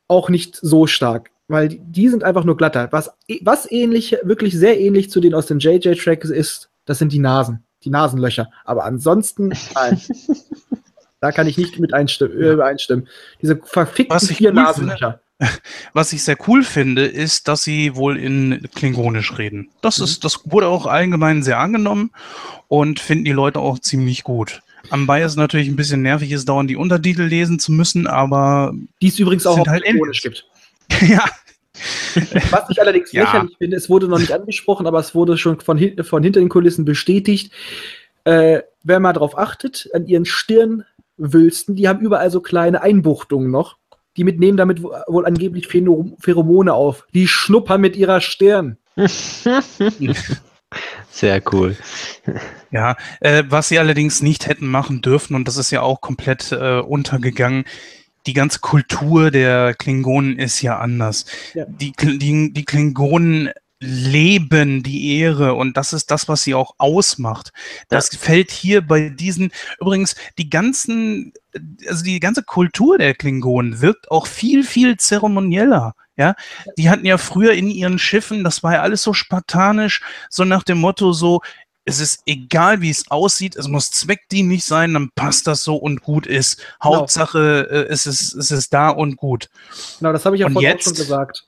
auch nicht so stark. Weil die, sind einfach nur glatter. Was, was ähnlich, wirklich sehr ähnlich zu den aus dem JJ-Tracks ist, das sind die Nasen, die Nasenlöcher. Aber ansonsten, nein. Da kann ich nicht mit einstimmen, Ja. übereinstimmen. Diese verfickten Was ich vier cool Nasenlöcher. Was ich sehr cool finde, ist, dass sie wohl in Klingonisch reden. Das Mhm. ist, das wurde auch allgemein sehr angenommen und finden die Leute auch ziemlich gut. Am Bei ist natürlich ein bisschen nervig, ist dauernd die Untertitel lesen zu müssen, aber Die es übrigens auch auf halt Klingonisch gibt. ja, Was ich allerdings Ja. lächerlich finde, es wurde noch nicht angesprochen, aber es wurde schon von, hin, von hinter den Kulissen bestätigt. Äh, wer mal drauf achtet, an ihren Stirnwülsten, die haben überall so kleine Einbuchtungen noch. Die mitnehmen damit wo- wohl angeblich Pheromone auf. Die schnuppern mit ihrer Stirn. Sehr cool. ja. Äh, was sie allerdings nicht hätten machen dürfen, und das ist ja auch komplett äh, untergegangen, die ganze Kultur der Klingonen ist ja anders. Ja. Die, die, die Klingonen leben die Ehre und das ist das, was sie auch ausmacht. Das fällt hier bei diesen, übrigens, die ganzen, also die ganze Kultur der Klingonen wirkt auch viel, viel zeremonieller. Ja, die hatten ja früher in ihren Schiffen, das war ja alles so spartanisch, so nach dem Motto so, es ist egal, wie es aussieht, es muss zweckdienlich sein, dann passt das so und gut ist. Genau. Hauptsache, äh, es, ist, es ist da und gut. Genau, das habe ich ja vorhin auch jetzt? schon gesagt.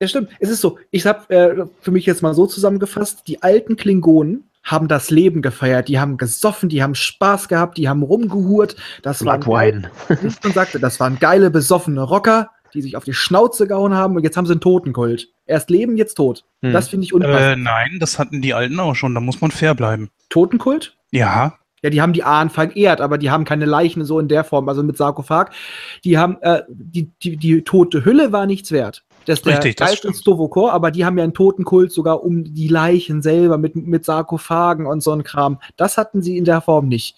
Ja. Stimmt. Es ist so, ich habe äh, für mich jetzt mal so zusammengefasst, die alten Klingonen haben das Leben gefeiert, die haben gesoffen, die haben Spaß gehabt, die haben rumgehurt. Das waren, Blood Wine. wie ich schon sagte, das waren geile, besoffene Rocker, die sich auf die Schnauze gehauen haben und jetzt haben sie einen Totenkult. Erst leben, jetzt tot. Hm. Das finde ich unpassend. Äh, nein, das hatten die Alten auch schon, da muss man fair bleiben. Totenkult? Ja, Ja, die haben die Ahnen verehrt, aber die haben keine Leichen so in der Form, also mit Sarkophag. Die haben, äh, die, die, die tote Hülle war nichts wert. Das ist der Richtig, das Geist des Stovokor, aber die haben ja einen Totenkult sogar um die Leichen selber mit, mit Sarkophagen und so ein Kram. Das hatten sie in der Form nicht.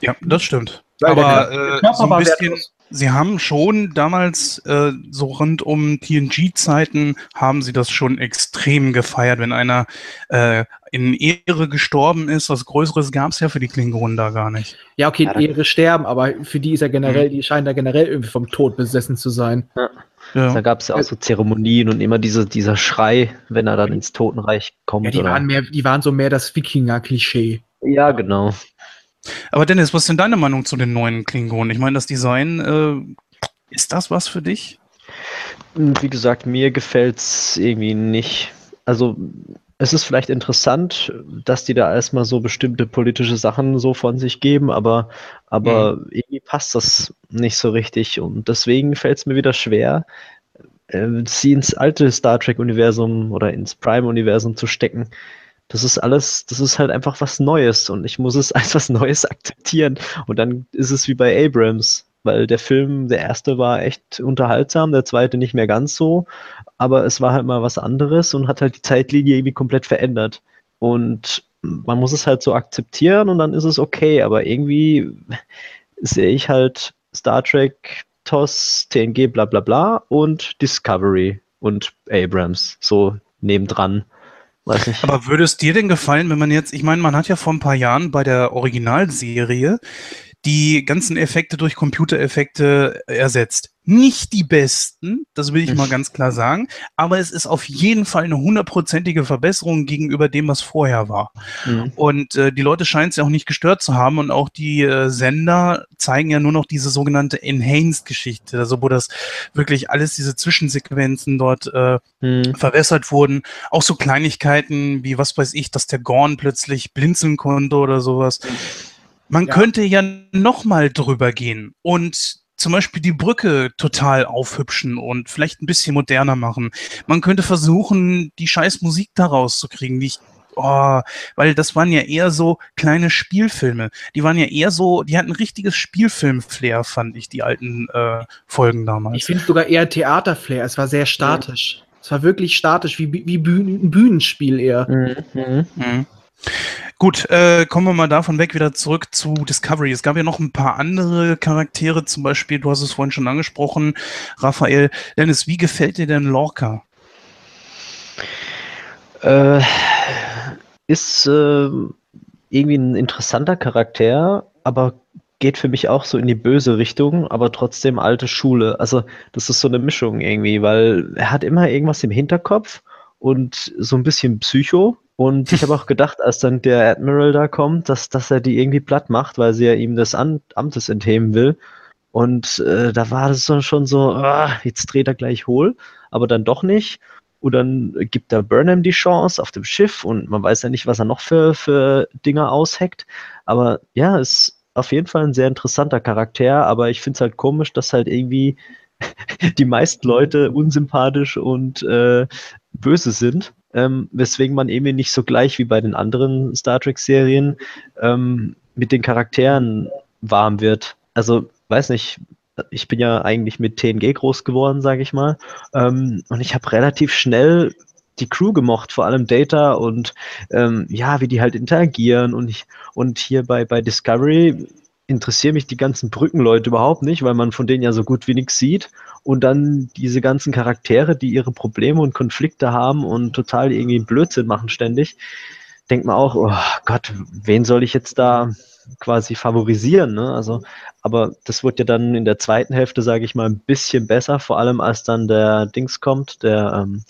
ja, das stimmt. Weil der Aber äh, so ein bisschen, sie haben schon damals, äh, so rund um TNG-Zeiten, haben sie das schon extrem gefeiert, wenn einer äh, in Ehre gestorben ist. Was Größeres gab es ja für die Klingonen da gar nicht. Ja, okay, Ja, Ehre sterben, aber für die ist ja Mhm. generell, die scheinen da generell irgendwie vom Tod besessen zu sein. Da Ja. gab es ja auch so Zeremonien und immer diese, dieser Schrei, wenn er dann ins Totenreich kommt. Ja, die oder? waren mehr, die waren so mehr das Wikinger-Klischee. ja genau. Aber Dennis, was ist denn deine Meinung zu den neuen Klingonen? Ich meine, das Design, äh, ist das was für dich? Und Wie gesagt, mir gefällt es irgendwie nicht. Also, es ist vielleicht interessant, dass die da erstmal so bestimmte politische Sachen so von sich geben, aber, aber irgendwie passt das nicht so richtig. Und deswegen fällt es mir wieder schwer, äh, sie ins alte Star Trek-Universum oder ins Prime-Universum zu stecken. Das ist alles, das ist halt einfach was Neues und ich muss es als was Neues akzeptieren. Und dann ist es wie bei Abrams, weil der Film, der erste war echt unterhaltsam, der zweite nicht mehr ganz so, aber es war halt mal was anderes und hat halt die Zeitlinie irgendwie komplett verändert. Und man muss es halt so akzeptieren und dann ist es okay, aber irgendwie sehe ich halt Star Trek, TOS, TNG, bla bla bla und Discovery und Abrams so nebendran. Aber würde es dir denn gefallen, wenn man jetzt, ich meine, man hat ja vor ein paar Jahren bei der Originalserie die ganzen Effekte durch Computereffekte ersetzt. Nicht die besten, das will ich mal ganz klar sagen, aber es ist auf jeden Fall eine hundertprozentige Verbesserung gegenüber dem, was vorher war. Mhm. Und äh, die Leute scheinen es ja auch nicht gestört zu haben und auch die äh, Sender zeigen ja nur noch diese sogenannte Enhanced-Geschichte, also wo das wirklich alles, diese Zwischensequenzen dort äh, Mhm. verwässert wurden. Auch so Kleinigkeiten wie, was weiß ich, dass der Gorn plötzlich blinzeln konnte oder sowas. Man Ja. könnte ja noch mal drüber gehen und zum Beispiel die Brücke total aufhübschen und vielleicht ein bisschen moderner machen. Man könnte versuchen, die scheiß Musik da rauszukriegen, die ich Oh, weil das waren ja eher so kleine Spielfilme. Die waren ja eher so, die hatten richtiges Spielfilm-Flair, fand ich, die alten äh, Folgen damals. Ich finde sogar eher Theaterflair. Es war sehr statisch. Es war wirklich statisch, wie, wie Bühnen, ein Bühnenspiel eher. Mhm. Mhm. Gut, äh, kommen wir mal davon weg wieder zurück zu Discovery. Es gab ja noch ein paar andere Charaktere, zum Beispiel, du hast es vorhin schon angesprochen, Raphael. Dennis, wie gefällt dir denn Lorca? Äh, ist äh, irgendwie ein interessanter Charakter, aber geht für mich auch so in die böse Richtung, aber trotzdem alte Schule. Also das ist so eine Mischung irgendwie, weil er hat immer irgendwas im Hinterkopf und so ein bisschen Psycho. Und ich habe auch gedacht, als dann der Admiral da kommt, dass, dass er die irgendwie platt macht, weil sie ja ihm des An Amtes entheben will. Und äh, da war es dann schon so, ah, jetzt dreht er gleich hohl, aber dann doch nicht. Und dann gibt er Burnham die Chance auf dem Schiff und man weiß ja nicht, was er noch für, für Dinger ausheckt. Aber ja, ist auf jeden Fall ein sehr interessanter Charakter, aber ich finde es halt komisch, dass halt irgendwie die meisten Leute unsympathisch und äh, böse sind. Ähm, weswegen man eben nicht so gleich wie bei den anderen Star Trek-Serien ähm, mit den Charakteren warm wird. Also, weiß nicht, ich bin ja eigentlich mit TNG groß geworden, sage ich mal. Ähm, und ich habe relativ schnell die Crew gemocht, vor allem Data und ähm, ja, wie die halt interagieren. Und, ich, und hier bei, bei Discovery interessieren mich die ganzen Brückenleute überhaupt nicht, weil man von denen ja so gut wie nichts sieht. Und dann diese ganzen Charaktere, die ihre Probleme und Konflikte haben und total irgendwie Blödsinn machen ständig, denkt man auch, oh Gott, wen soll ich jetzt da quasi favorisieren. Ne? Also, aber das wird ja dann in der zweiten Hälfte, sage ich mal, ein bisschen besser, vor allem als dann der Dings kommt, der, ähm,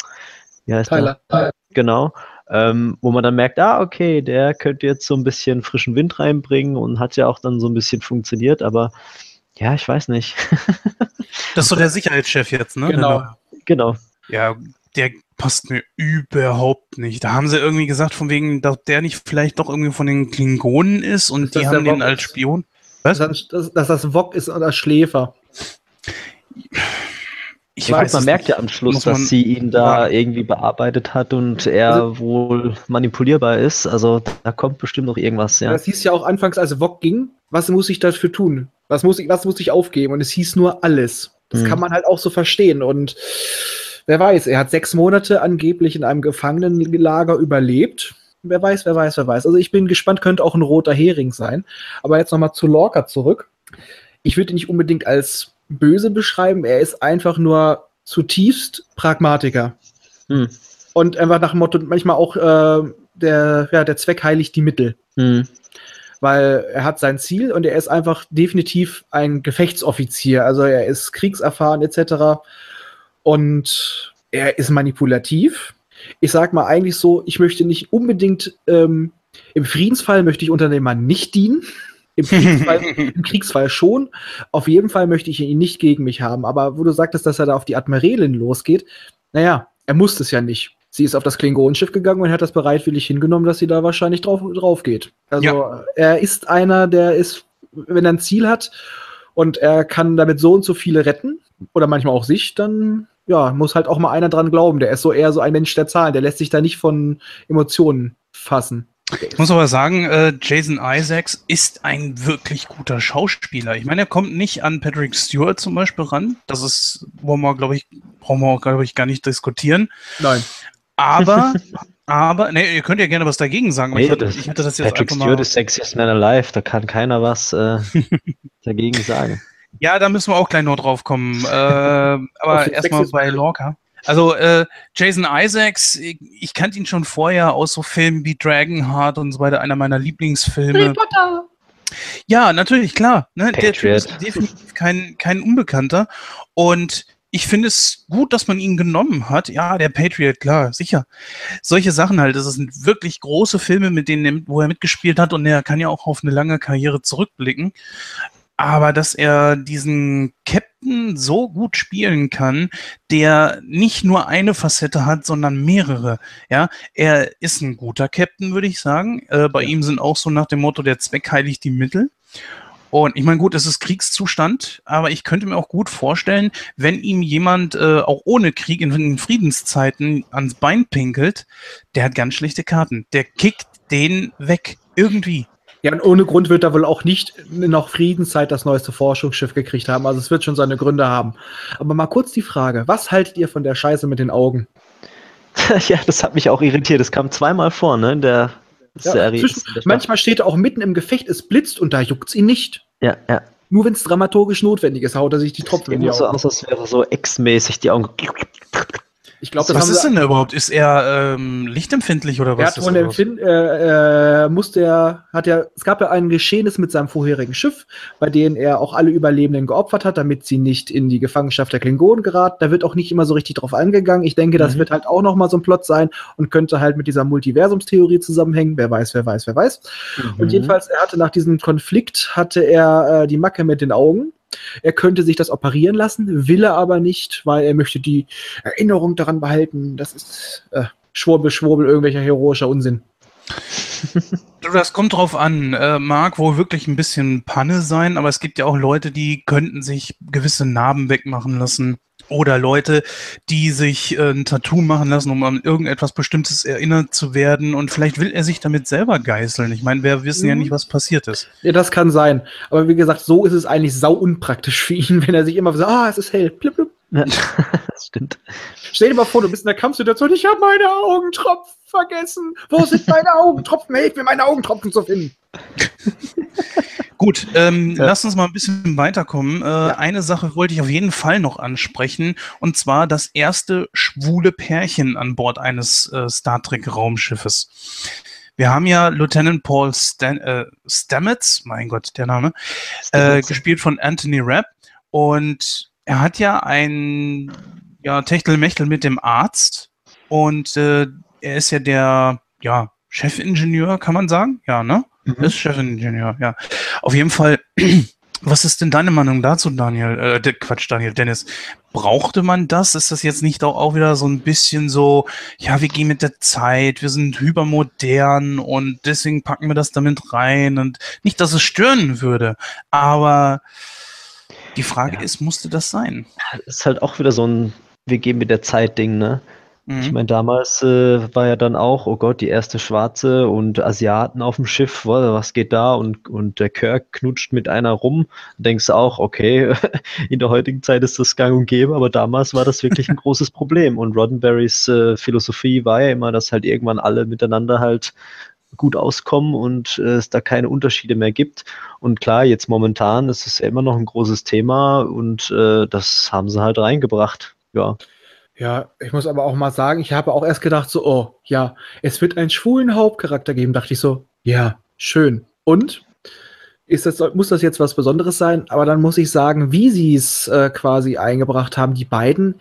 wie heißt Tyler. der? Genau. Ähm, wo man dann merkt, ah, okay, der könnte jetzt so ein bisschen frischen Wind reinbringen und hat ja auch dann so ein bisschen funktioniert, aber ja, ich weiß nicht. Das ist so der Sicherheitschef jetzt, ne? Genau. genau. Ja, der passt mir überhaupt nicht. Da haben sie irgendwie gesagt, von wegen, dass der nicht vielleicht doch irgendwie von den Klingonen ist und Dass die haben den als ist. Spion. Dass, das- dass, dass das Wok ist oder Schläfer. Ich Ja, gut, weiß man es merkt ja am Schluss, man- dass sie ihn da Ja. irgendwie bearbeitet hat und er Also- wohl manipulierbar ist. Also da kommt bestimmt noch irgendwas, ja. Das hieß ja auch anfangs, als Wok ging, was muss ich dafür tun? Was muss ich, was muss ich aufgeben? Und es hieß nur alles. Das Hm. kann man halt auch so verstehen. Und wer weiß, er hat sechs Monate angeblich in einem Gefangenenlager überlebt. Wer weiß, wer weiß, wer weiß. Also ich bin gespannt, könnte auch ein roter Hering sein. Aber jetzt nochmal zu Lorca zurück. Ich würde ihn nicht unbedingt als böse beschreiben. Er ist einfach nur zutiefst Pragmatiker. Hm. Und einfach nach dem Motto, manchmal auch äh, der, ja, der Zweck heiligt die Mittel Hm. weil er hat sein Ziel und er ist einfach definitiv ein Gefechtsoffizier. Also er ist kriegserfahren etc. Und er ist manipulativ. Ich sag mal eigentlich so, ich möchte nicht unbedingt ähm, im Friedensfall möchte ich Unternehmern nicht dienen. Im Kriegsfall, Im Kriegsfall schon. Auf jeden Fall möchte ich ihn nicht gegen mich haben. Aber wo du sagtest, dass er da auf die Admiralin losgeht, naja, er musste es ja nicht. Sie ist auf das Klingonenschiff gegangen und hat das bereitwillig hingenommen, dass sie da wahrscheinlich drauf, drauf geht. Also Ja. er ist einer, der ist, wenn er ein Ziel hat und er kann damit so und so viele retten oder manchmal auch sich, dann ja, muss halt auch mal einer dran glauben. Der ist so eher so ein Mensch der Zahlen. Der lässt sich da nicht von Emotionen fassen. Ich muss aber sagen, äh, Jason Isaacs ist ein wirklich guter Schauspieler. Ich meine, er kommt nicht an Patrick Stewart zum Beispiel ran. Das ist, wollen wir, glaube ich, brauchen wir auch, glaube ich, gar nicht diskutieren. Nein. Aber, aber, ne, ihr könnt ja gerne was dagegen sagen. Nee, ich, hatte, das- ich hatte das jetzt Patrick einfach Stewart mal. ist Sexiest Man Alive, da kann keiner was äh, dagegen sagen. Ja, da müssen wir auch gleich noch drauf kommen. Äh, aber erstmal bei Lorca. Also äh, Jason Isaacs, ich, ich kannte ihn schon vorher aus so Filmen wie Dragonheart und so weiter, einer meiner Lieblingsfilme. Potter. Ja, natürlich, klar. Ne? Der Typ Patriot. ist definitiv kein, kein Unbekannter. Und ich finde es gut, dass man ihn genommen hat. Ja, der Patriot, klar, sicher. Solche Sachen halt. Das sind wirklich große Filme, mit denen, er- wo er mitgespielt hat und er kann ja auch auf eine lange Karriere zurückblicken. Aber dass er diesen Captain so gut spielen kann, der nicht nur eine Facette hat, sondern mehrere. Ja, er ist ein guter Captain, würde ich sagen. Äh, bei ihm sind auch so nach dem Motto, der Zweck heiligt die Mittel. Und ich meine, gut, es ist Kriegszustand, aber ich könnte mir auch gut vorstellen, wenn ihm jemand äh, auch ohne Krieg in, in Friedenszeiten ans Bein pinkelt, der hat ganz schlechte Karten. Der kickt den weg. Irgendwie. Ja, und ohne Grund wird er wohl auch nicht noch Friedenszeit das neueste Forschungsschiff gekriegt haben. Also es wird schon seine Gründe haben. Aber mal kurz die Frage, was haltet ihr von der Scheiße mit den Augen? ja, das hat mich auch irritiert. Das kam zweimal vor, ne, in der Ja, Serie. zwischen-. Manchmal steht er auch mitten im Gefecht, es blitzt und da juckt's ihn nicht. Ja, ja. Nur wenn es dramaturgisch notwendig ist, haut er sich die Tropfen in die Immer so Augen. aus, als wäre so X-mäßig die Augen. Ich glaube, das Was ist denn überhaupt? Ist er ähm, lichtempfindlich oder Er was? hat dem los? Finn, äh, äh, musste er, hat er, es gab ja ein Geschehnis mit seinem vorherigen Schiff, bei dem er auch alle Überlebenden geopfert hat, damit sie nicht in die Gefangenschaft der Klingonen geraten. Da wird auch nicht immer so richtig drauf eingegangen. Ich denke, das Mhm. wird halt auch noch mal so ein Plot sein und könnte halt mit dieser Multiversumstheorie zusammenhängen. Wer weiß, wer weiß, wer weiß. Und Mhm. jedenfalls, er hatte nach diesem Konflikt, hatte er äh, die Macke mit den Augen. Er könnte sich das operieren lassen, will er aber nicht, weil er möchte die Erinnerung daran behalten. Das ist äh, Schwurbel, Schwurbel, irgendwelcher heroischer Unsinn. Das kommt drauf an. Äh, mag wohl wirklich ein bisschen Panne sein, aber es gibt ja auch Leute, die könnten sich gewisse Narben wegmachen lassen. Oder Leute, die sich äh, ein Tattoo machen lassen, um an irgendetwas Bestimmtes erinnert zu werden. Und vielleicht will er sich damit selber geißeln. Ich meine, wir wissen ja Mhm. nicht, was passiert ist. Ja, das kann sein. Aber wie gesagt, so ist es eigentlich sau unpraktisch für ihn, wenn er sich immer sagt, ah, es ist hell. Blip, blip. Ja, das stimmt. Stell dir mal vor, du bist in der Kampfsituation, ich habe meine Augentropfen vergessen. Wo sind meine Augentropfen? Hilf mir, meine Augentropfen zu finden. Gut, ähm, Ja. lass uns mal ein bisschen weiterkommen. Äh, Eine Sache wollte ich auf jeden Fall noch ansprechen, und zwar das erste schwule Pärchen an Bord eines äh, Star Trek-Raumschiffes. Wir haben ja Lieutenant Paul Stan äh, Stamets, mein Gott, der Name, äh, gespielt von Anthony Rapp. Und er hat ja ein ja, Techtelmechtel mit dem Arzt. Und äh, er ist ja der ja, Chefingenieur, kann man sagen? Ja, ne? Mhm. Ist Chefingenieur, ja. Auf jeden Fall was ist denn deine Meinung dazu, Daniel? Äh, Quatsch, Daniel, Dennis. Brauchte man das? Ist das jetzt nicht auch, auch wieder so ein bisschen so, ja, wir gehen mit der Zeit, wir sind hypermodern und deswegen packen wir das damit rein und nicht, dass es stören würde, aber die Frage ja. ist, musste das sein? Das ist halt auch wieder so ein, wir gehen mit der Zeit-Ding, ne? Ich mhm. meine, damals äh, war ja dann auch, oh Gott, die erste Schwarze und Asiaten auf dem Schiff, was geht da? Und, und der Kirk knutscht mit einer rum. Du denkst auch, okay, in der heutigen Zeit ist das gang und gäbe, aber damals war das wirklich ein großes Problem. Und Roddenberrys äh, Philosophie war ja immer, dass halt irgendwann alle miteinander halt gut auskommen und äh, es da keine Unterschiede mehr gibt. Und klar, jetzt momentan ist es ja immer noch ein großes Thema und äh, das haben sie halt reingebracht. Ja. Ja, ich muss aber auch mal sagen, ich habe auch erst gedacht, so, oh, ja, es wird einen schwulen Hauptcharakter geben. Dachte ich so, ja, schön. Und ist das, muss das jetzt was Besonderes sein? Aber dann muss ich sagen, wie sie es äh, quasi eingebracht haben, die beiden.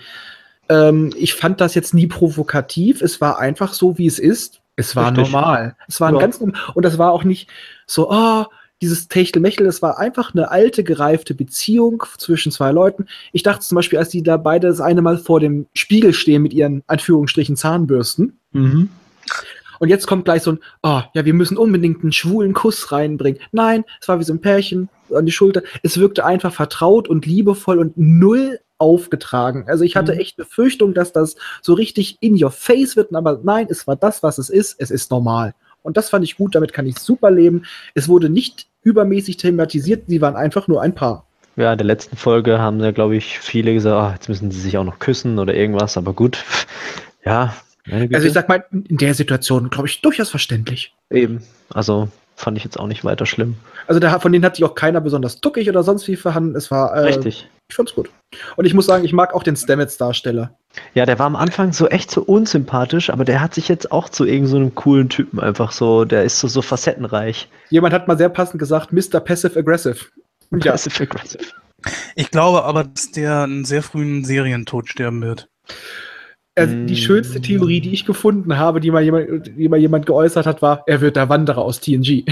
Ähm, ich fand das jetzt nie provokativ. Es war einfach so, wie es ist. Es war Richtig. normal. Es war ja. ein ganz und das war auch nicht so, oh, dieses Techtelmechtel, das war einfach eine alte, gereifte Beziehung zwischen zwei Leuten. Ich dachte zum Beispiel, als die da beide das eine Mal vor dem Spiegel stehen mit ihren Anführungsstrichen Zahnbürsten. Mhm. Und jetzt kommt gleich so ein, oh, ja, wir müssen unbedingt einen schwulen Kuss reinbringen. Nein, es war wie so ein Pärchen an die Schulter. Es wirkte einfach vertraut und liebevoll und null aufgetragen. Also ich hatte mhm. echt Befürchtung, dass das so richtig in your face wird, aber nein, es war das, was es ist. Es ist normal. Und das fand ich gut, damit kann ich super leben. Es wurde nicht übermäßig thematisiert, sie waren einfach nur ein Paar. Ja, in der letzten Folge haben ja, glaube ich, viele gesagt, oh, jetzt müssen sie sich auch noch küssen oder irgendwas, aber gut. Ja. Also ich sag mal, in der Situation, glaube ich, durchaus verständlich. Eben. Also fand ich jetzt auch nicht weiter schlimm. Also da, von denen hat sich auch keiner besonders tuckig oder sonst wie verhandelt. Es war. Äh, Richtig. Ich fand's gut. Und ich muss sagen, ich mag auch den Stamets-Darsteller. Ja, der war am Anfang so echt so unsympathisch, aber der hat sich jetzt auch zu irgendeinem so coolen Typen einfach so, der ist so, so facettenreich. Jemand hat mal sehr passend gesagt, Mr. Passive Aggressive. Ja. Passive Aggressive. Ich glaube aber, dass der einen sehr frühen Serientod sterben wird. Also die schönste Theorie, die ich gefunden habe, die mal jemand, die mal jemand geäußert hat, war, er wird der Wanderer aus TNG.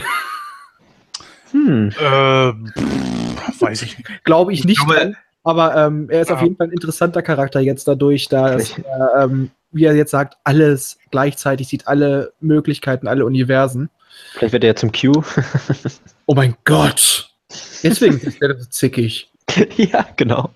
Hm. Äh, weiß ich nicht. Glaube ich nicht. Ich glaube, aber ähm, er ist ja. auf jeden Fall ein interessanter Charakter jetzt dadurch, dass er, ähm, wie er jetzt sagt, alles gleichzeitig sieht, alle Möglichkeiten, alle Universen. Vielleicht wird er ja zum Q. oh mein Gott! Deswegen ist er so zickig. ja, genau.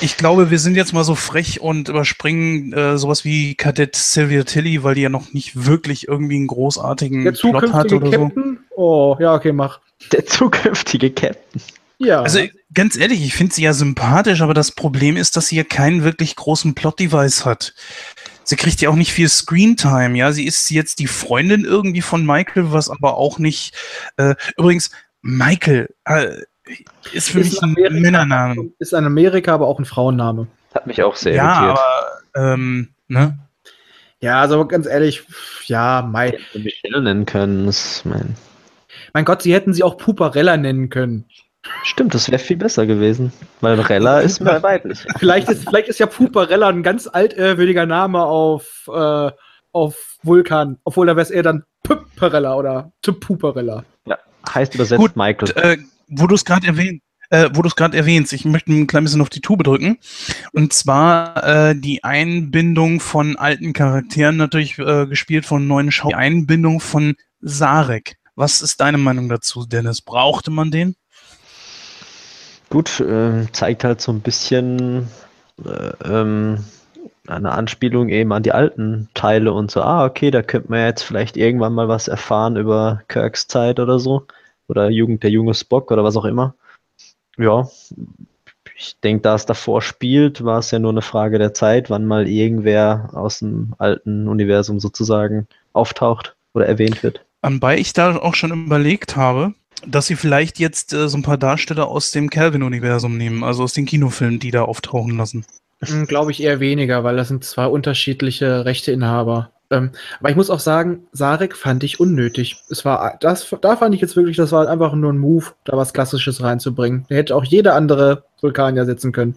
Ich glaube, wir sind jetzt mal so frech und überspringen äh, sowas wie Kadett Sylvia Tilly, weil die ja noch nicht wirklich irgendwie einen großartigen Der Plot hat oder Captain? so. Oh, ja, okay, mach. Der zukünftige Captain. Ja. Also ganz ehrlich, ich finde sie ja sympathisch, aber das Problem ist, dass sie ja keinen wirklich großen Plot-Device hat. Sie kriegt ja auch nicht viel Screentime, ja. Sie ist jetzt die Freundin irgendwie von Michael, was aber auch nicht. Äh, übrigens, Michael äh, ist für ist mich ein Amerika, Männername. Ist in Amerika aber auch ein Frauenname. Hat mich auch sehr ja, irritiert. Aber, ähm, ne? Ja, also ganz ehrlich, ja, Mai. Michelle nennen können, ist mein. Mein Gott, sie hätten sie auch Puparella nennen können. Stimmt, das wäre viel besser gewesen, weil Rella ist mehr weiblich. Vielleicht ist, vielleicht ist ja Puparella ein ganz altwürdiger Name auf, äh, auf Vulkan, obwohl da wäre es eher dann Puparella oder Puparella. Ja, heißt übersetzt Gut, Michael. Äh, wo du es gerade erwähnt, äh, wo du es gerade erwähnst, ich möchte ein klein bisschen auf die Tube drücken. Und zwar äh, die Einbindung von alten Charakteren, natürlich äh, gespielt von neuen Schau. Die Einbindung von Sarek. Was ist deine Meinung dazu, Dennis? Brauchte man den? Gut, äh, zeigt halt so ein bisschen äh, ähm, eine Anspielung eben an die alten Teile und so, ah, okay, da könnte man jetzt vielleicht irgendwann mal was erfahren über Kirks Zeit oder so. Oder Jugend, der junge Spock oder was auch immer. Ja, ich denke, da es davor spielt, war es ja nur eine Frage der Zeit, wann mal irgendwer aus dem alten Universum sozusagen auftaucht oder erwähnt wird. Anbei ich da auch schon überlegt habe, dass sie vielleicht jetzt äh, so ein paar Darsteller aus dem Calvin-Universum nehmen, also aus den Kinofilmen, die da auftauchen lassen. Hm, Glaube ich eher weniger, weil das sind zwei unterschiedliche Rechteinhaber. Ähm, aber ich muss auch sagen, Sarek fand ich unnötig. Es war das, da fand ich jetzt wirklich, das war einfach nur ein Move, da was Klassisches reinzubringen. Da hätte auch jeder andere Vulkanier setzen können.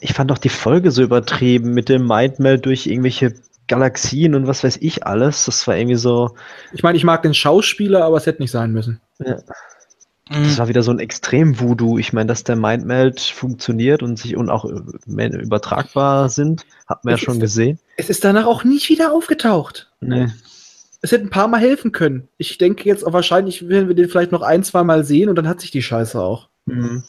Ich fand auch die Folge so übertrieben mit dem Mindmeld durch irgendwelche Galaxien und was weiß ich alles. Das war irgendwie so. Ich meine, ich mag den Schauspieler, aber es hätte nicht sein müssen. Ja. Das war wieder so ein Extrem-Voodoo. Ich meine, dass der Mindmeld funktioniert und sich und auch übertragbar sind, hat man es ja schon ist, gesehen. Es ist danach auch nicht wieder aufgetaucht. Nee. Es hätte ein paar Mal helfen können. Ich denke jetzt auch wahrscheinlich werden wir den vielleicht noch ein, zwei Mal sehen und dann hat sich die Scheiße auch. Mhm.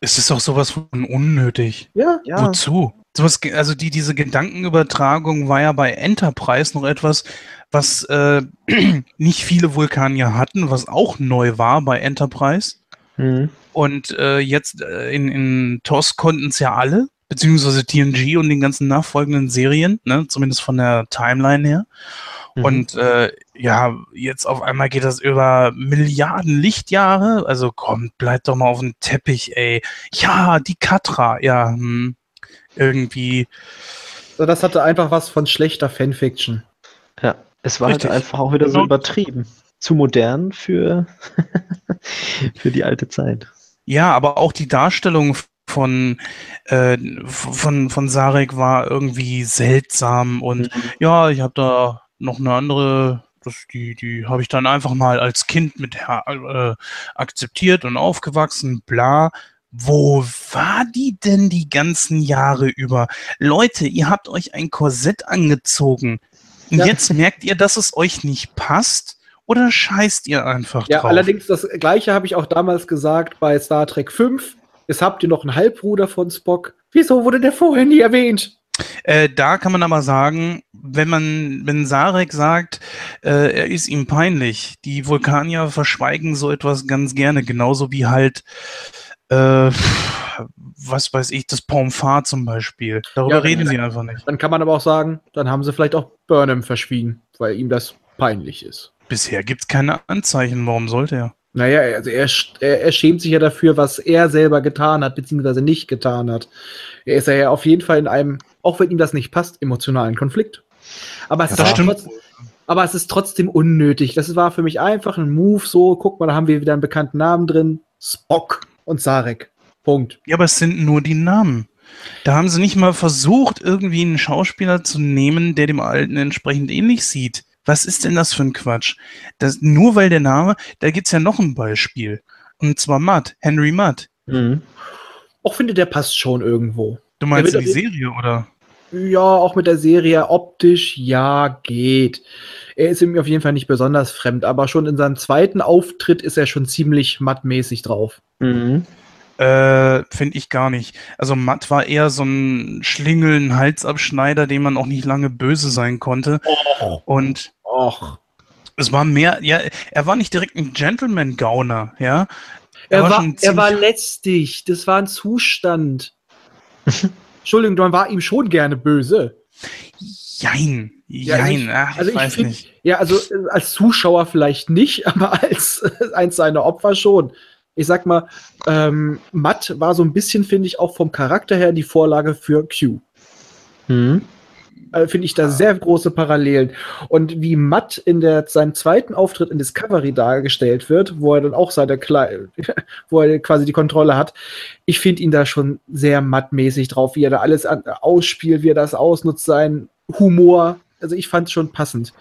Es ist auch sowas von unnötig. Ja. Ja. Wozu? Sowas, also die, diese Gedankenübertragung war ja bei Enterprise noch etwas, was äh, nicht viele Vulkanier hatten, was auch neu war bei Enterprise. Mhm. Und äh, jetzt äh, in, in TOS konnten es ja alle, beziehungsweise TNG und den ganzen nachfolgenden Serien, ne, zumindest von der Timeline her. Mhm. Und äh, ja, jetzt auf einmal geht das über Milliarden Lichtjahre. Also kommt, bleibt doch mal auf dem Teppich, ey. Ja, die Katra, ja, hm, irgendwie. So, das hatte einfach was von schlechter Fanfiction. Ja, es war Richtig. halt einfach auch wieder so Genau. übertrieben. Zu modern für, für die alte Zeit. Ja, aber auch die Darstellung von, äh, von, von Sarek war irgendwie seltsam und ja, ich habe da noch eine andere, das, die, die habe ich dann einfach mal als Kind mit äh, akzeptiert und aufgewachsen, bla. Wo war die denn die ganzen Jahre über? Leute, ihr habt euch ein Korsett angezogen. Und Ja. jetzt merkt ihr, dass es euch nicht passt? Oder scheißt ihr einfach Ja, drauf? allerdings das gleiche habe ich auch damals gesagt bei Star Trek 5. Jetzt habt ihr noch einen Halbbruder von Spock. Wieso wurde der vorher nie erwähnt? Äh, da kann man aber sagen, wenn man, wenn Sarek sagt, äh, er ist ihm peinlich, die Vulkanier verschweigen so etwas ganz gerne, genauso wie halt, äh, was weiß ich, das Pomfar zum Beispiel. Darüber Ja, reden ja. sie einfach nicht. Dann kann man aber auch sagen, dann haben sie vielleicht auch Burnham verschwiegen, weil ihm das peinlich ist. Bisher gibt es keine Anzeichen, warum sollte er? Naja, also er, er, er schämt sich ja dafür, was er selber getan hat, beziehungsweise nicht getan hat. Er ist ja auf jeden Fall in einem, auch wenn ihm das nicht passt, emotionalen Konflikt. Aber es, Ja, ist, trotzdem, aber es ist trotzdem unnötig. Das war für mich einfach ein Move, so, guck mal, da haben wir wieder einen bekannten Namen drin. Spock und Sarek. Punkt. Ja, aber es sind nur die Namen. Da haben sie nicht mal versucht, irgendwie einen Schauspieler zu nehmen, der dem Alten entsprechend ähnlich sieht. Was ist denn das für ein Quatsch? Das, nur weil der Name, da gibt's ja noch ein Beispiel. Und zwar Mudd, Henry Mudd. Mhm. Auch finde, der passt schon irgendwo. Du meinst in die Serie, oder? Ja, auch mit der Serie optisch, ja, geht. Er ist ihm auf jeden Fall nicht besonders fremd, aber schon in seinem zweiten Auftritt ist er schon ziemlich mattmäßig drauf. Mhm. Äh, finde ich gar nicht. Also Mudd war eher so ein Schlingel, ein Halsabschneider, dem man auch nicht lange böse sein konnte. Und Och. es war mehr, ja, er war nicht direkt ein Gentleman-Gauner, ja. Er, war, schon er war letztig. Das war ein Zustand. Entschuldigung, man war ihm schon gerne böse. Jein, Ja, also jein, ich- ach, ich also ich weiß find- nicht. Ja, also äh, als Zuschauer vielleicht nicht, aber als äh, eins seiner Opfer schon. Ich sag mal, ähm, Matt war so ein bisschen, finde ich, auch vom Charakter her die Vorlage für Q. Mhm. Äh, finde ich da sehr große Parallelen. Und wie Matt in der, seinem zweiten Auftritt in Discovery dargestellt wird, wo er dann auch seine Kle wo er quasi die Kontrolle hat, ich finde ihn da schon sehr mattmäßig drauf, wie er da alles an, ausspielt, wie er das ausnutzt, sein Humor. Also ich fand es schon passend.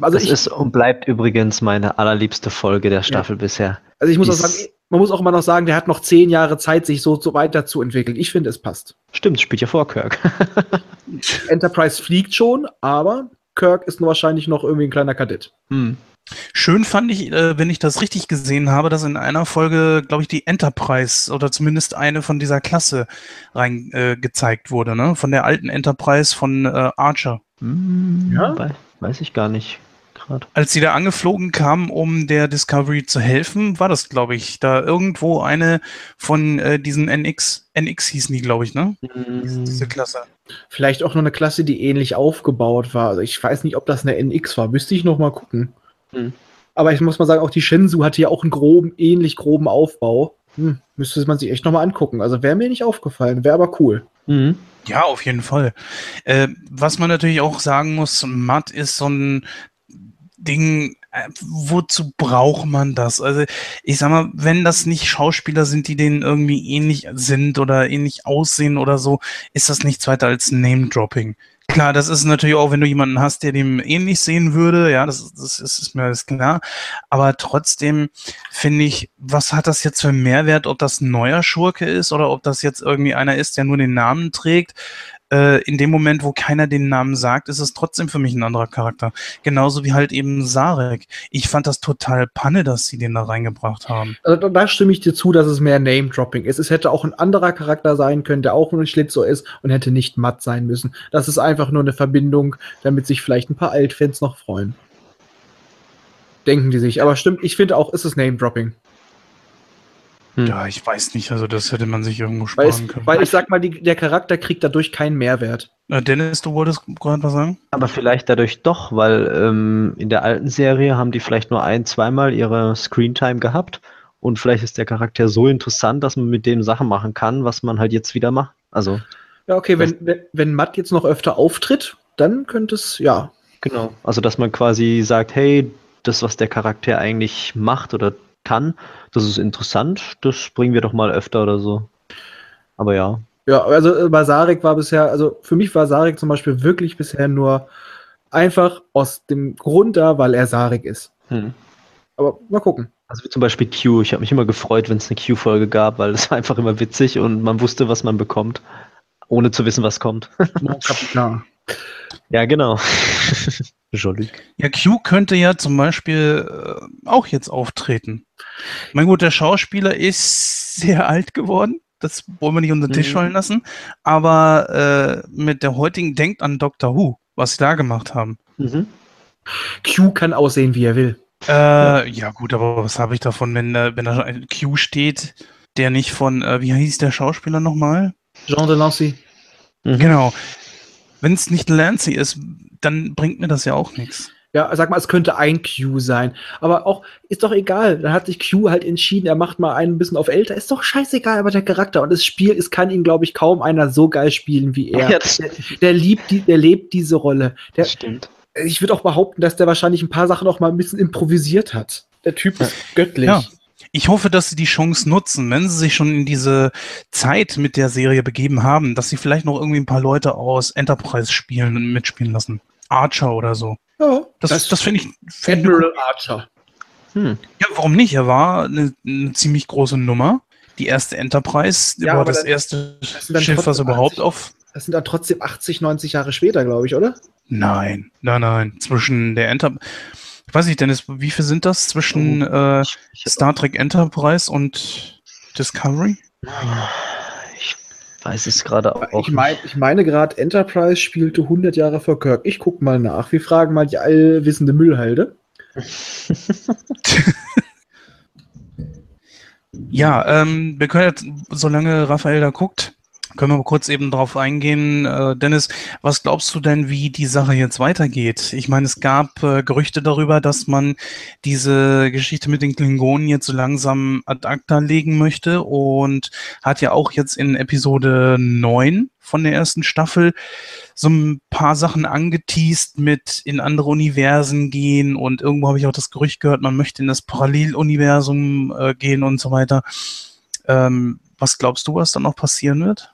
Also das ich, ist und bleibt übrigens meine allerliebste Folge der Staffel bisher. also ich muss auch sagen, man muss auch immer noch sagen, der hat noch zehn Jahre Zeit, sich so, so weiterzuentwickeln. Ich finde, es passt. Stimmt, spielt ja vor Kirk. Enterprise fliegt schon, aber Kirk ist nur wahrscheinlich noch irgendwie ein kleiner Kadett. Hm. Schön fand ich, äh, wenn ich das richtig gesehen habe, dass in einer Folge, glaube ich, die Enterprise oder zumindest eine von dieser Klasse rein äh, gezeigt wurde, ne? Von der alten Enterprise von äh, Archer. Hm, Ja? wei- Weiß ich gar nicht. Gerade. Als sie da angeflogen kamen, um der Discovery zu helfen, war das, glaube ich, da irgendwo eine von äh, diesen NX, NX hießen die, glaube ich, ne? Diese, diese Klasse. Vielleicht auch noch eine Klasse, die ähnlich aufgebaut war. Also ich weiß nicht, ob das eine NX war. Müsste ich noch mal gucken. Hm. Aber ich muss mal sagen, auch die Shenzhou hatte ja auch einen groben, ähnlich groben Aufbau. Hm, müsste man sich echt noch mal angucken. Also wäre mir nicht aufgefallen, wäre aber cool. Mhm. Ja, auf jeden Fall. Äh, was man natürlich auch sagen muss, Matt ist so ein Ding, äh, wozu braucht man das? Also ich sag mal, wenn das nicht Schauspieler sind, die denen irgendwie ähnlich sind oder ähnlich aussehen oder so, ist das nichts weiter als Name-Dropping. Klar, das ist natürlich auch, wenn du jemanden hast, der dem ähnlich sehen würde, ja, das, das ist, ist mir alles klar. Aber trotzdem finde ich, was hat das jetzt für einen Mehrwert, ob das ein neuer Schurke ist oder ob das jetzt irgendwie einer ist, der nur den Namen trägt? Äh, in dem Moment, wo keiner den Namen sagt, ist es trotzdem für mich ein anderer Charakter. Genauso wie halt eben Sarek. Ich fand das total Panne, dass sie den da reingebracht haben. Also da stimme ich dir zu, dass es mehr Name-Dropping ist. Es hätte auch ein anderer Charakter sein können, der auch ein Schlitzo ist und hätte nicht matt sein müssen. Das ist einfach nur eine Verbindung, damit sich vielleicht ein paar Altfans noch freuen. Denken die sich. Aber stimmt, ich finde auch, ist es Name-Dropping. Hm. Ja, ich weiß nicht, also das hätte man sich irgendwo sparen weil es, können. Weil ich sag mal, die, der Charakter kriegt dadurch keinen Mehrwert. Äh, Dennis, du wolltest gerade was sagen? Aber vielleicht dadurch doch, weil ähm, in der alten Serie haben die vielleicht nur ein, zweimal ihre Screentime gehabt und vielleicht ist der Charakter so interessant, dass man mit dem Sachen machen kann, was man halt jetzt wieder macht. Also. Ja, okay, wenn, wenn, wenn Matt jetzt noch öfter auftritt, dann könnte es, ja. Genau. Also, dass man quasi sagt, hey, das, was der Charakter eigentlich macht oder kann. Das ist interessant, das bringen wir doch mal öfter oder so. Aber ja. Ja, also äh, bei Sarek war bisher, also für mich war Sarek zum Beispiel wirklich bisher nur einfach aus dem Grund da, weil er Sarek ist. Hm. Aber mal gucken. Also wie zum Beispiel Q. Ich habe mich immer gefreut, wenn es eine Q-Folge gab, weil es war einfach immer witzig und man wusste, was man bekommt, ohne zu wissen, was kommt. ja, genau. Jolie. Ja, Q könnte ja zum Beispiel äh, auch jetzt auftreten. Mein gut, der Schauspieler ist sehr alt geworden. Das wollen wir nicht unter den Tisch mhm. fallen lassen. Aber äh, mit der heutigen, denkt an Doctor Who, was sie da gemacht haben. Mhm. Q kann aussehen, wie er will. Äh, ja, gut, aber was habe ich davon, wenn, äh, wenn da ein Q steht, der nicht von, äh, wie hieß der Schauspieler nochmal? Jean Delancey. Mhm. Genau. Wenn es nicht Lancy ist, dann bringt mir das ja auch nichts. Ja, sag mal, es könnte ein Q sein. Aber auch, ist doch egal. Dann hat sich Q halt entschieden, er macht mal einen ein bisschen auf älter. Ist doch scheißegal, aber der Charakter und das Spiel, es kann ihn, glaube ich, kaum einer so geil spielen wie er. Ja, der, der, liebt die, der lebt diese Rolle. Der, das stimmt. Ich würde auch behaupten, dass der wahrscheinlich ein paar Sachen auch mal ein bisschen improvisiert hat. Der Typ ist göttlich. Ja. Ich hoffe, dass sie die Chance nutzen, wenn sie sich schon in diese Zeit mit der Serie begeben haben, dass sie vielleicht noch irgendwie ein paar Leute aus Enterprise spielen und mitspielen lassen. Archer oder so. Ja, das, das, das finde ich. Find Admiral Archer. Hm. Ja, warum nicht? Er war eine, eine, ziemlich große Nummer. Die erste Enterprise ja, war das dann, erste das Schiff, was überhaupt 80, auf. Das sind dann trotzdem 80, 90 Jahre später, glaube ich, oder? Nein, nein, nein. Zwischen der Enterprise. Ich weiß nicht, Dennis, wie viel sind das zwischen oh, äh, Star Trek Enterprise und Discovery? Ich weiß es gerade auch. Ich, mein, ich meine gerade, Enterprise spielte 100 Jahre vor Kirk. Ich gucke mal nach. Wir fragen mal die allwissende Müllhalde. ja, ähm, wir können jetzt, solange Raphael da guckt, können wir kurz eben drauf eingehen. Äh, Dennis, was glaubst du denn, wie die Sache jetzt weitergeht? Ich meine, es gab äh, Gerüchte darüber, dass man diese Geschichte mit den Klingonen jetzt so langsam ad acta legen möchte und hat ja auch jetzt in Episode 9 von der ersten Staffel so ein paar Sachen angeteased mit in andere Universen gehen und irgendwo habe ich auch das Gerücht gehört, man möchte in das Paralleluniversum äh, gehen und so weiter. Ähm, was glaubst du, was dann noch passieren wird?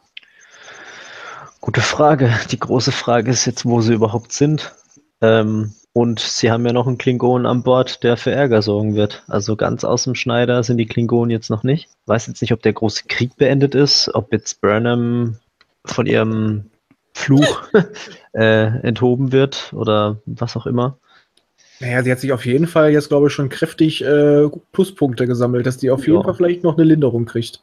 Gute Frage. Die große Frage ist jetzt, wo sie überhaupt sind. Ähm, und sie haben ja noch einen Klingon an Bord, der für Ärger sorgen wird. Also ganz aus dem Schneider sind die Klingonen jetzt noch nicht. Weiß jetzt nicht, ob der große Krieg beendet ist, ob jetzt Burnham von ihrem Fluch äh, enthoben wird oder was auch immer. Naja, sie hat sich auf jeden Fall jetzt, glaube ich, schon kräftig äh, Pluspunkte gesammelt, dass die auf jeden Fall vielleicht noch eine Linderung kriegt.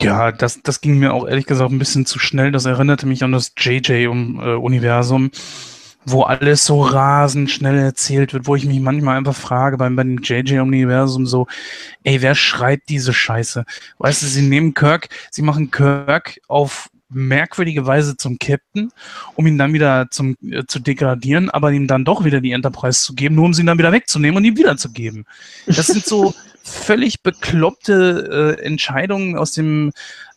Ja, das, das ging mir auch ehrlich gesagt ein bisschen zu schnell. Das erinnerte mich an das JJ-Universum, äh, wo alles so rasend schnell erzählt wird, wo ich mich manchmal einfach frage beim, beim JJ-Universum so, ey, wer schreit diese Scheiße? Weißt du, sie nehmen Kirk, sie machen Kirk auf merkwürdige Weise zum Captain, um ihn dann wieder zum, äh, zu degradieren, aber ihm dann doch wieder die Enterprise zu geben, nur um sie dann wieder wegzunehmen und ihm wiederzugeben. Das sind so völlig bekloppte äh, Entscheidungen aus dem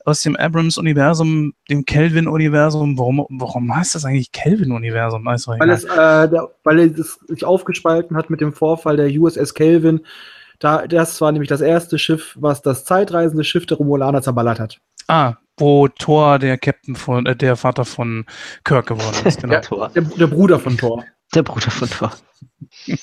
aus dem Abrams-Universum, dem Kelvin-Universum. Warum, warum heißt das eigentlich Kelvin-Universum? Also, weil, es, äh, der, weil es sich aufgespalten hat mit dem Vorfall der USS Kelvin. Da, das war nämlich das erste Schiff, was das zeitreisende Schiff der Romulaner zerballert hat. Ah, wo Thor der Captain von, äh, der Vater von Kirk geworden ist. Genau. der, der, der Bruder von Thor. Der Bruder von Thor.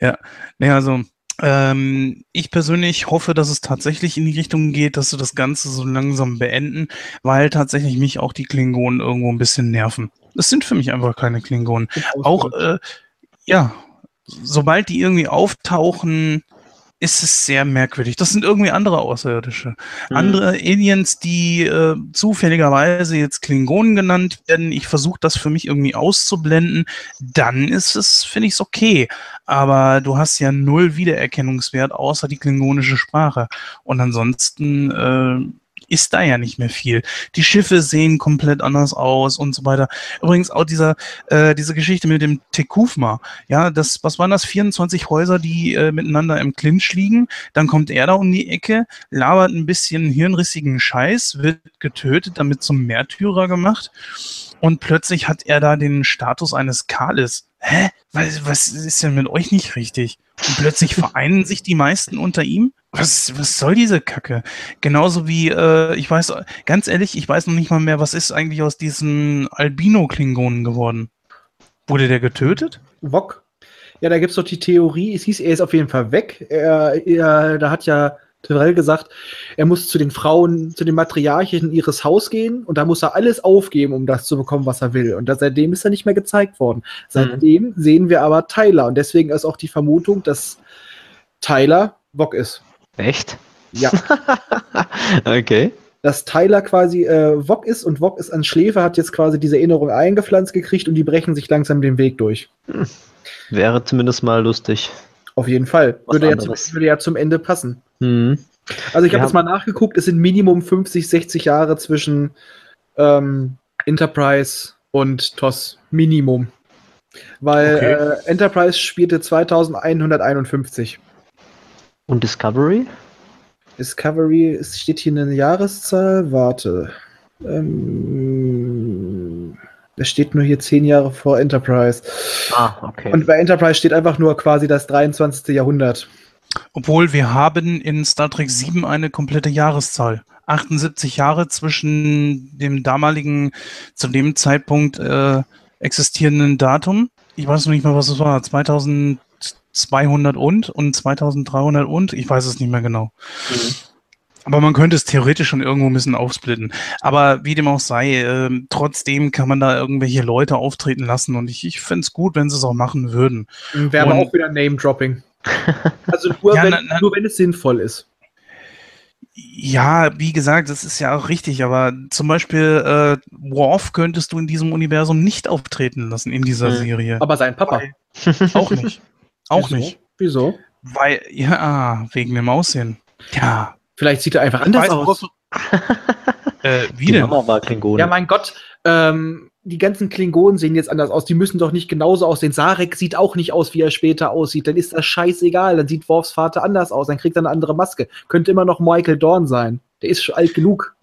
ja, ne, also ähm, ich persönlich hoffe, dass es tatsächlich in die Richtung geht, dass sie das Ganze so langsam beenden, weil tatsächlich mich auch die Klingonen irgendwo ein bisschen nerven. Das sind für mich einfach keine Klingonen. Auch, äh, ja, sobald die irgendwie auftauchen, ist es sehr merkwürdig. Das sind irgendwie andere Außerirdische. Mhm. Andere Aliens, die äh, zufälligerweise jetzt Klingonen genannt werden. Ich versuche das für mich irgendwie auszublenden. Dann ist es, finde ich es okay. Aber du hast ja null Wiedererkennungswert außer die klingonische Sprache. Und ansonsten äh, ist da ja nicht mehr viel. Die Schiffe sehen komplett anders aus und so weiter. Übrigens auch dieser, äh, diese Geschichte mit dem Tekufma. Ja, das, was waren das? 24 Häuser, die äh, miteinander im Clinch liegen. Dann kommt er da um die Ecke, labert ein bisschen hirnrissigen Scheiß, wird getötet, damit zum Märtyrer gemacht. Und plötzlich hat er da den Status eines Kalis. Hä? Was, was ist denn mit euch nicht richtig? Und plötzlich vereinen sich die meisten unter ihm? Was, was soll diese Kacke? Genauso wie, äh, ich weiß, ganz ehrlich, ich weiß noch nicht mal mehr, was ist eigentlich aus diesen Albino-Klingonen geworden? Wurde der getötet? Wok. Ja, da gibt es doch die Theorie, es hieß, er ist auf jeden Fall weg. Er, er, da hat ja Terrell gesagt, er muss zu den Frauen, zu den Matriarchen in ihres Haus gehen und da muss er alles aufgeben, um das zu bekommen, was er will. Und da, seitdem ist er nicht mehr gezeigt worden. Seitdem mhm. sehen wir aber Tyler und deswegen ist auch die Vermutung, dass Tyler Wok ist. Echt? Ja. okay. Dass Tyler quasi äh, Wok ist und Wok ist an Schläfer, hat jetzt quasi diese Erinnerung eingepflanzt gekriegt und die brechen sich langsam den Weg durch. Hm. Wäre zumindest mal lustig. Auf jeden Fall. würde ja, zum, würde ja, zum, Ende passen. Mhm. Also ich habe jetzt mal nachgeguckt, es sind Minimum 50, 60 Jahre zwischen ähm, Enterprise und TOS. Minimum. Weil okay. äh, Enterprise spielte 2151. Und Discovery? Discovery, es steht hier eine Jahreszahl. Warte. Ähm, es steht nur hier zehn Jahre vor Enterprise. Ah, okay. Und bei Enterprise steht einfach nur quasi das 23. Jahrhundert. Obwohl wir haben in Star Trek 7 eine komplette Jahreszahl. 78 Jahre zwischen dem damaligen, zu dem Zeitpunkt äh, existierenden Datum. Ich weiß noch nicht mal, was es war. 2000 200 und und 2300 und, ich weiß es nicht mehr genau. Mhm. Aber man könnte es theoretisch schon irgendwo ein bisschen aufsplitten. Aber wie dem auch sei, äh, trotzdem kann man da irgendwelche Leute auftreten lassen und ich, ich finde es gut, wenn sie es auch machen würden. Wäre aber auch wieder Name-Dropping. also nur, ja, wenn, na, na, nur wenn es sinnvoll ist. Ja, wie gesagt, das ist ja auch richtig, aber zum Beispiel äh, Worf könntest du in diesem Universum nicht auftreten lassen in dieser mhm. Serie. Aber sein Papa. Weil, auch nicht. Auch Wieso? nicht. Wieso? Weil, ja, wegen dem Aussehen. Ja. Vielleicht sieht er einfach anders aus. äh, wie die denn? Mama war Klingon. Ja, mein Gott. Ähm, die ganzen Klingonen sehen jetzt anders aus. Die müssen doch nicht genauso aussehen. Sarek sieht auch nicht aus, wie er später aussieht. Dann ist das scheißegal. Dann sieht Worfs Vater anders aus. Dann kriegt er eine andere Maske. Könnte immer noch Michael Dorn sein. Der ist schon alt genug.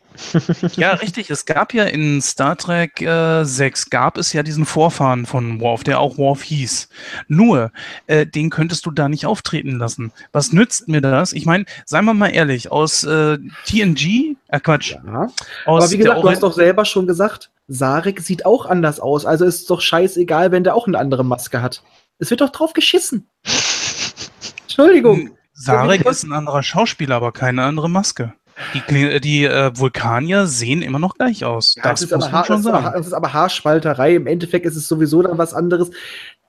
Ja, richtig. Es gab ja in Star Trek äh, 6 gab es ja diesen Vorfahren von Worf, der auch Worf hieß. Nur, äh, den könntest du da nicht auftreten lassen. Was nützt mir das? Ich meine, seien wir mal ehrlich, aus äh, TNG, äh Quatsch. Ja. Aber wie gesagt, du hast doch selber schon gesagt, Sarek sieht auch anders aus. Also ist es doch scheißegal, wenn der auch eine andere Maske hat. Es wird doch drauf geschissen. Entschuldigung. Sarek ist ein anderer Schauspieler, aber keine andere Maske. Die, die äh, Vulkanier sehen immer noch gleich aus. Ja, das, das muss man schon sagen. Das ist aber Haarspalterei. Im Endeffekt ist es sowieso dann was anderes.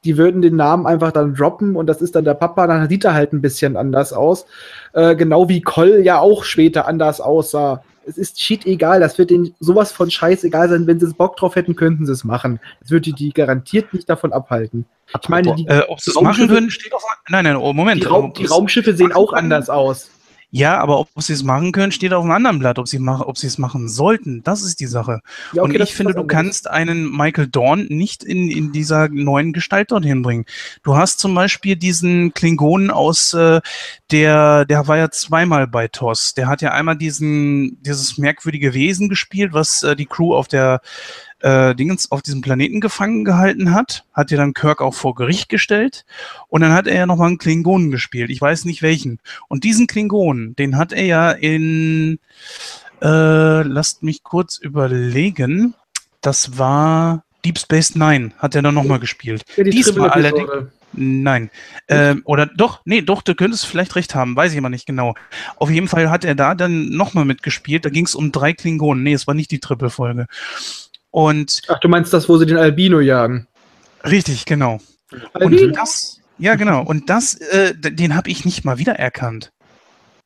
Die würden den Namen einfach dann droppen und das ist dann der Papa. Dann sieht er halt ein bisschen anders aus. Äh, genau wie Koll ja auch später anders aussah. Es ist shit egal. Das wird denen sowas von scheiß egal sein. Wenn sie es Bock drauf hätten, könnten sie es machen. Das würde die garantiert nicht davon abhalten. Ich meine, die, äh, ob sie es machen würden, steht auf. Nein, nein, oh, Moment. Die, Raum, die Raumschiffe sehen auch anders aus. Ja, aber ob sie es machen können, steht auf einem anderen Blatt. Ob sie, mach, ob sie es machen sollten, das ist die Sache. Ja, okay, und ich finde, du kannst einen Michael Dorn nicht in, in dieser neuen Gestalt dorthin bringen. Du hast zum Beispiel diesen Klingonen aus, äh, der, der war ja zweimal bei TOS. Der hat ja einmal diesen, dieses merkwürdige Wesen gespielt, was äh, die Crew auf der äh, Dingens auf diesem Planeten gefangen gehalten hat, hat ja dann Kirk auch vor Gericht gestellt und dann hat er ja nochmal einen Klingonen gespielt. Ich weiß nicht welchen. Und diesen Klingonen, den hat er ja in, äh, lasst mich kurz überlegen, das war Deep Space Nine, hat er dann nochmal gespielt. Ja, die Diesmal allerdings. Nein. Ähm, oder doch, nee, doch, du könntest vielleicht recht haben, weiß ich aber nicht genau. Auf jeden Fall hat er da dann nochmal mitgespielt. Da ging es um drei Klingonen. Nee, es war nicht die Triple-Folge. Und Ach, du meinst das, wo sie den Albino jagen? richtig, genau. Albino? Und das, ja, genau. Und das, äh, den habe ich nicht mal wiedererkannt.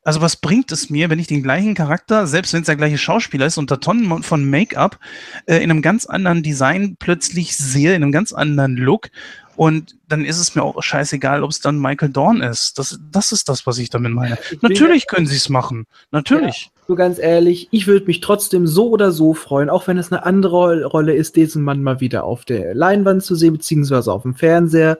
Also was bringt es mir, wenn ich den gleichen Charakter, selbst wenn es der gleiche Schauspieler ist, unter Tonnen von Make-up, äh, in einem ganz anderen Design plötzlich sehe, in einem ganz anderen Look. Und dann ist es mir auch scheißegal, ob es dann Michael Dorn ist. Das, das ist das, was ich damit meine. Natürlich können sie es machen. Natürlich. So ganz ehrlich, ich würde mich trotzdem so oder so freuen, auch wenn es eine andere Rolle ist, diesen Mann mal wieder auf der Leinwand zu sehen, beziehungsweise auf dem Fernseher.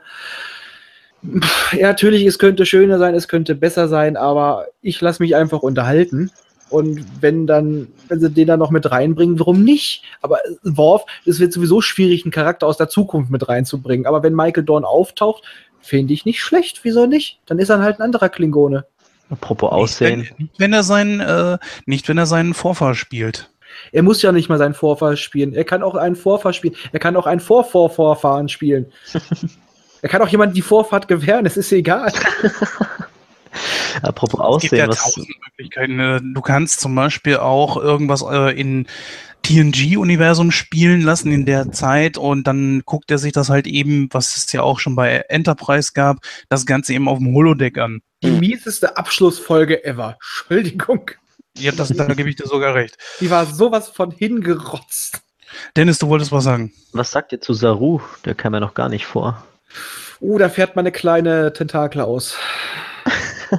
Ja, natürlich, es könnte schöner sein, es könnte besser sein, aber ich lasse mich einfach unterhalten. Und wenn dann, wenn sie den dann noch mit reinbringen, warum nicht? Aber äh, Worf, es wird sowieso schwierig, einen Charakter aus der Zukunft mit reinzubringen. Aber wenn Michael Dorn auftaucht, finde ich nicht schlecht. Wieso nicht? Dann ist er halt ein anderer Klingone. Apropos Aussehen. Nicht, wenn, nicht, wenn er seinen, äh, nicht, wenn er seinen Vorfahr spielt. Er muss ja nicht mal seinen Vorfahr spielen. Er kann auch einen Vorfahr spielen. Er kann auch einen Vorvorvorfahren spielen. er kann auch jemand die Vorfahrt gewähren. Es ist egal. Apropos Es gibt ja Aussehen, was. tausend Möglichkeiten. Äh, Du kannst zum Beispiel auch irgendwas äh, in TNG-Universum spielen lassen in der Zeit und dann guckt er sich das halt eben, was es ja auch schon bei Enterprise gab, das Ganze eben auf dem Holodeck an. Die mieseste Abschlussfolge ever. Entschuldigung. Ja, das, da gebe ich dir sogar recht. Die war sowas von hingerotzt. Dennis, du wolltest was sagen. Was sagt ihr zu Saru? Der kam ja noch gar nicht vor. Uh, da fährt mal eine kleine Tentakel aus.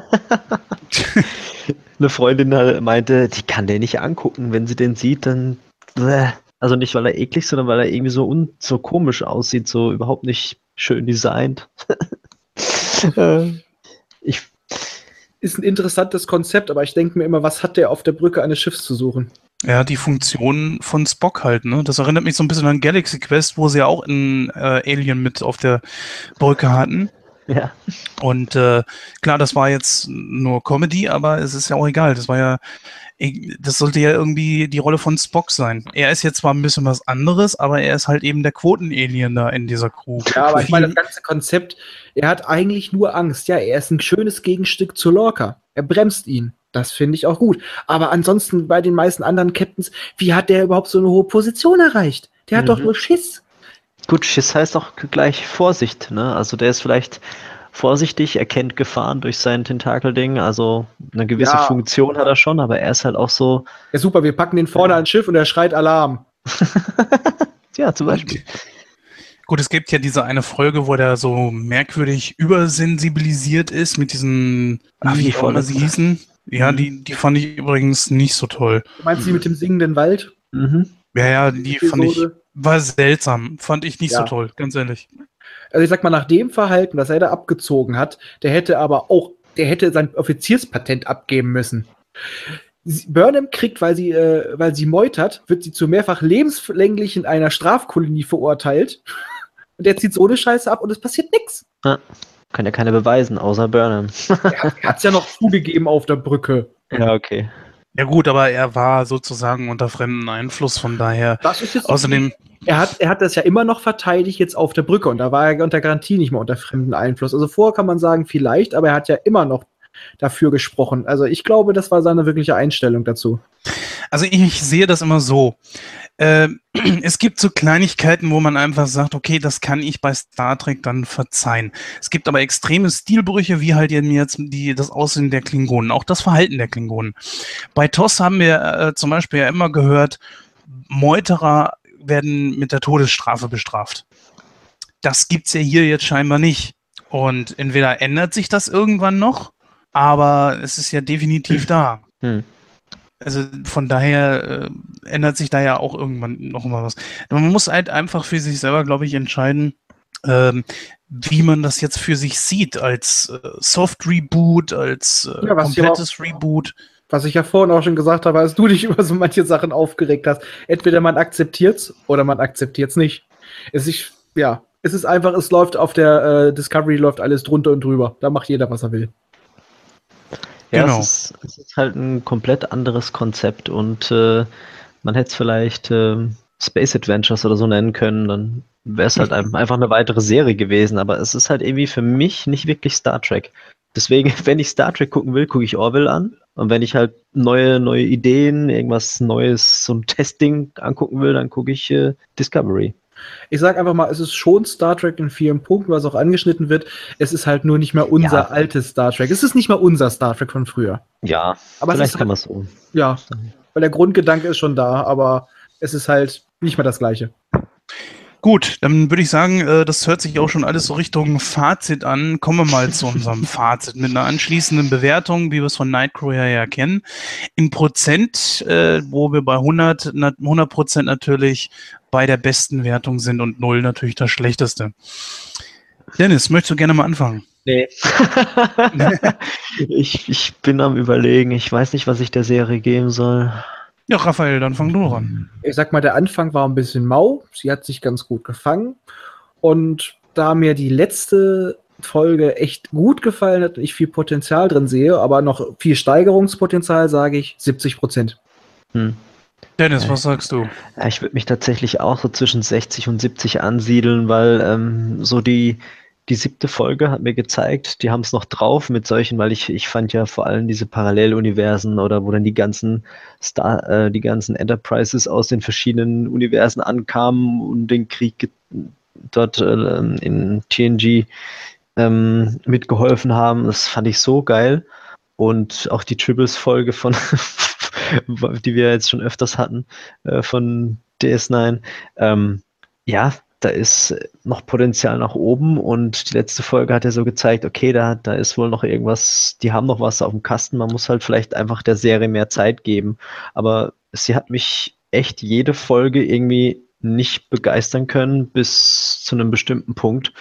Eine Freundin meinte, die kann den nicht angucken. Wenn sie den sieht, dann. Bäh. Also nicht, weil er eklig, sondern weil er irgendwie so, un so komisch aussieht, so überhaupt nicht schön designt. Ich, Ist ein interessantes Konzept, aber ich denke mir immer, was hat der auf der Brücke eines Schiffs zu suchen? Ja, die Funktion von Spock halt, ne? Das erinnert mich so ein bisschen an Galaxy Quest, wo sie ja auch einen äh, Alien mit auf der Brücke hatten. Ja. Und äh, klar, das war jetzt nur Comedy, aber es ist ja auch egal. Das war ja, das sollte ja irgendwie die Rolle von Spock sein. Er ist jetzt zwar ein bisschen was anderes, aber er ist halt eben der Quoten-Alien da in dieser Crew. Ja, aber ich meine, das ganze Konzept, er hat eigentlich nur Angst. Ja, er ist ein schönes Gegenstück zu Lorca. Er bremst ihn. Das finde ich auch gut. Aber ansonsten bei den meisten anderen Captains, wie hat der überhaupt so eine hohe Position erreicht? Der hat Mhm. doch nur Schiss. Gut, Schiss heißt auch gleich Vorsicht, ne? Also der ist vielleicht vorsichtig, erkennt Gefahren durch sein Tentakelding, also eine gewisse Ja. Funktion hat er schon, aber er ist halt auch so, Ja, super, wir packen den vorne ans Schiff und er schreit Alarm. ja, zum Beispiel. Gut, es gibt ja diese eine Folge, wo der so merkwürdig übersensibilisiert ist mit diesen, ach, wie auch immer sie hießen. Ja, Mhm. die, die fand ich übrigens nicht so toll. Du meinst die mit dem singenden Wald? Mhm. Ja, ja, die fand ich, Episode? War seltsam. Fand ich nicht Ja. so toll, ganz ehrlich. Also ich sag mal, nach dem Verhalten, das er da abgezogen hat, der hätte aber auch, der hätte sein Offizierspatent abgeben müssen. Burnham kriegt, weil sie, äh, weil sie meutert, wird sie zu mehrfach lebenslänglich in einer Strafkolonie verurteilt. Und der zieht so eine Scheiße ab und es passiert nichts. Kann ja keine beweisen, außer Burnham. Er hat es ja noch zugegeben auf der Brücke. ja, okay. Ja gut, aber er war sozusagen unter fremden Einfluss, von daher. Das ist jetzt Außerdem, er hat, er hat das ja immer noch verteidigt jetzt auf der Brücke und da war er unter Garantie nicht mehr unter fremden Einfluss. Also vorher kann man sagen, vielleicht, aber er hat ja immer noch dafür gesprochen. Also ich glaube, das war seine wirkliche Einstellung dazu. Also ich sehe das immer so. Äh, es gibt so Kleinigkeiten, wo man einfach sagt, okay, das kann ich bei Star Trek dann verzeihen. Es gibt aber extreme Stilbrüche, wie halt eben jetzt die, das Aussehen der Klingonen, auch das Verhalten der Klingonen. Bei TOS haben wir äh, zum Beispiel ja immer gehört, Meuterer werden mit der Todesstrafe bestraft. Das gibt's ja hier jetzt scheinbar nicht. Und entweder ändert sich das irgendwann noch, aber es ist ja definitiv da. Hm. Also von daher äh, ändert sich da ja auch irgendwann noch mal was. Man muss halt einfach für sich selber, glaube ich, entscheiden, ähm, wie man das jetzt für sich sieht, als äh, Soft Reboot, als äh, Ja, komplettes Reboot. Was ich ja vorhin auch schon gesagt habe, als du dich über so manche Sachen aufgeregt hast. Entweder man akzeptiert's oder man akzeptiert's nicht. Es ist, ja, es ist einfach, es läuft auf der äh, Discovery läuft alles drunter und drüber. Da macht jeder, was er will. Ja, Genau. es, ist, es ist halt ein komplett anderes Konzept und äh, man hätte es vielleicht ähm, Space Adventures oder so nennen können, dann wäre es halt ein- einfach eine weitere Serie gewesen, aber es ist halt irgendwie für mich nicht wirklich Star Trek. Deswegen, wenn ich Star Trek gucken will, gucke ich Orville an. Und wenn ich halt neue, neue Ideen, irgendwas Neues, so ein Testing angucken will, dann gucke ich äh, Discovery. Ich sage einfach mal, es ist schon Star Trek in vielen Punkten, was auch angeschnitten wird. Es ist halt nur nicht mehr unser Ja. altes Star Trek. Es ist nicht mehr unser Star Trek von früher. Ja, Aber es vielleicht ist kann halt, man es so. ja, weil der Grundgedanke ist schon da, aber es ist halt nicht mehr das Gleiche. Gut, dann würde ich sagen, äh, das hört sich auch schon alles so Richtung Fazit an. Kommen wir mal zu unserem Fazit mit einer anschließenden Bewertung, wie wir es von Nightcrawler ja kennen. In Prozent, äh, wo wir bei 100, na- 100 Prozent natürlich bei der besten Wertung sind und 0 natürlich das schlechteste. Dennis, möchtest du gerne mal anfangen? Nee. ich, ich bin am überlegen, ich weiß nicht, was ich der Serie geben soll. Ja, Raphael, dann fang du ran. Ich sag mal, der Anfang war ein bisschen mau. Sie hat sich ganz gut gefangen. Und da mir die letzte Folge echt gut gefallen hat und ich viel Potenzial drin sehe, aber noch viel Steigerungspotenzial, sage ich 70 Prozent. Hm. Dennis, was sagst du? Ja, ich würde mich tatsächlich auch so zwischen 60 und 70 ansiedeln, weil ähm, so die, die siebte Folge hat mir gezeigt, die haben es noch drauf mit solchen, weil ich, ich fand ja vor allem diese Paralleluniversen oder wo dann die ganzen Star, äh, die ganzen Enterprises aus den verschiedenen Universen ankamen und den Krieg dort äh, in TNG ähm, mitgeholfen haben. Das fand ich so geil. Und auch die Tribbles-Folge von, die wir jetzt schon öfters hatten, äh, von DS9. Ähm, ja, da ist noch Potenzial nach oben und die letzte Folge hat ja so gezeigt, okay, da, da ist wohl noch irgendwas, die haben noch was auf dem Kasten, man muss halt vielleicht einfach der Serie mehr Zeit geben. Aber sie hat mich echt jede Folge irgendwie nicht begeistern können bis zu einem bestimmten Punkt.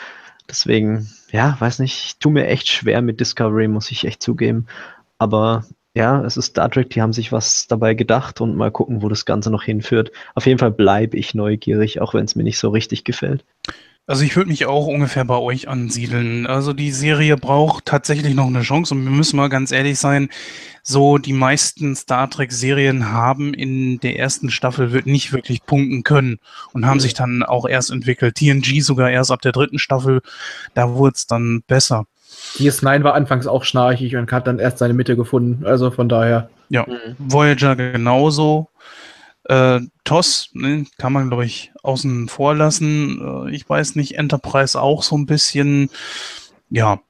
Deswegen, ja, weiß nicht, ich tue mir echt schwer mit Discovery, muss ich echt zugeben. Aber ja, es ist Star Trek, die haben sich was dabei gedacht und mal gucken, wo das Ganze noch hinführt. Auf jeden Fall bleibe ich neugierig, auch wenn es mir nicht so richtig gefällt. Also ich würde mich auch ungefähr bei euch ansiedeln. Also die Serie braucht tatsächlich noch eine Chance und wir müssen mal ganz ehrlich sein, so die meisten Star Trek-Serien haben in der ersten Staffel wird nicht wirklich punkten können und haben sich dann auch erst entwickelt. TNG sogar erst ab der dritten Staffel, da wurde es dann besser. DS9 war anfangs auch schnarchig und hat dann erst seine Mitte gefunden. Also von daher. Voyager genauso. Äh, TOS ne, kann man, glaube ich, außen vor lassen. Äh, ich weiß nicht, Enterprise auch so ein bisschen. Ja,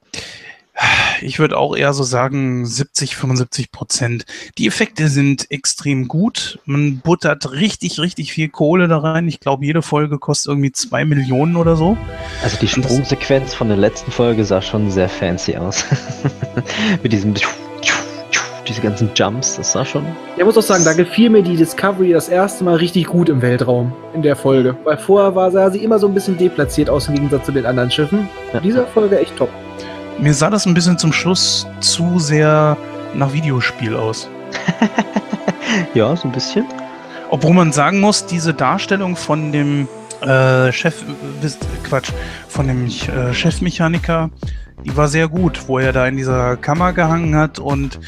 ich würde auch eher so sagen 70, 75 Prozent. Die Effekte sind extrem gut. Man buttert richtig, richtig viel Kohle da rein. Ich glaube, jede Folge kostet irgendwie zwei Millionen oder so. Also die Sprungsequenz von der letzten Folge sah schon sehr fancy aus. Mit diesem diese ganzen Jumps, das sah schon. Ich muss auch sagen, da gefiel mir die Discovery das erste Mal richtig gut im Weltraum in der Folge. Weil vorher war, sah sie immer so ein bisschen deplatziert aus im Gegensatz zu den anderen Schiffen. In dieser Folge echt top. Mir sah das ein bisschen zum Schluss zu sehr nach Videospiel aus. Ja, so ein bisschen. Obwohl man sagen muss, diese Darstellung von dem äh, Chef, wisst- Quatsch, von dem äh, Chefmechaniker, die war sehr gut, wo er da in dieser Kammer gehangen hat und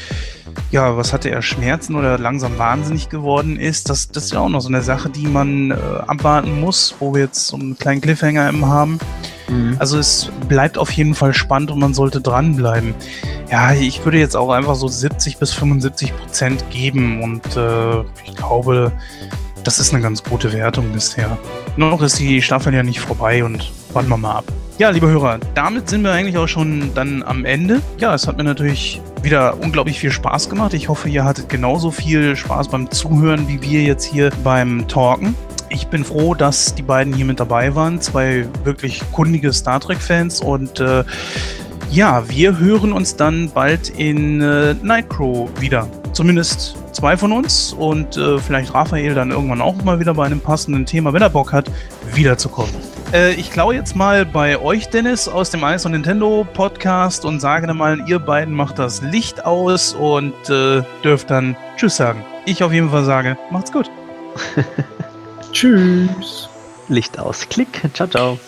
ja, was hatte er, Schmerzen oder langsam wahnsinnig geworden ist. Das, das ist ja auch noch so eine Sache, die man äh, abwarten muss, wo wir jetzt so einen kleinen Cliffhanger eben haben. Also es bleibt auf jeden Fall spannend und man sollte dranbleiben. Ja, ich würde jetzt auch einfach so 70 bis 75 Prozent geben und äh, ich glaube, das ist eine ganz gute Wertung bisher. Noch ist die Staffel ja nicht vorbei und warten wir mal ab. Ja, liebe Hörer, damit sind wir eigentlich auch schon dann am Ende. Ja, es hat mir natürlich wieder unglaublich viel Spaß gemacht. Ich hoffe, ihr hattet genauso viel Spaß beim Zuhören wie wir jetzt hier beim Talken. Ich bin froh, dass die beiden hier mit dabei waren. Zwei wirklich kundige Star Trek-Fans und äh, Ja, wir hören uns dann bald in äh, Nightcrow wieder. Zumindest zwei von uns und äh, vielleicht Raphael dann irgendwann auch mal wieder bei einem passenden Thema, wenn er Bock hat, wiederzukommen. Äh, ich klaue jetzt mal bei euch, Dennis, aus dem Ice und Nintendo Podcast und sage dann mal, ihr beiden macht das Licht aus und äh, dürft dann Tschüss sagen. Ich auf jeden Fall sage, macht's gut. Tschüss. Licht aus. Klick. Ciao, ciao.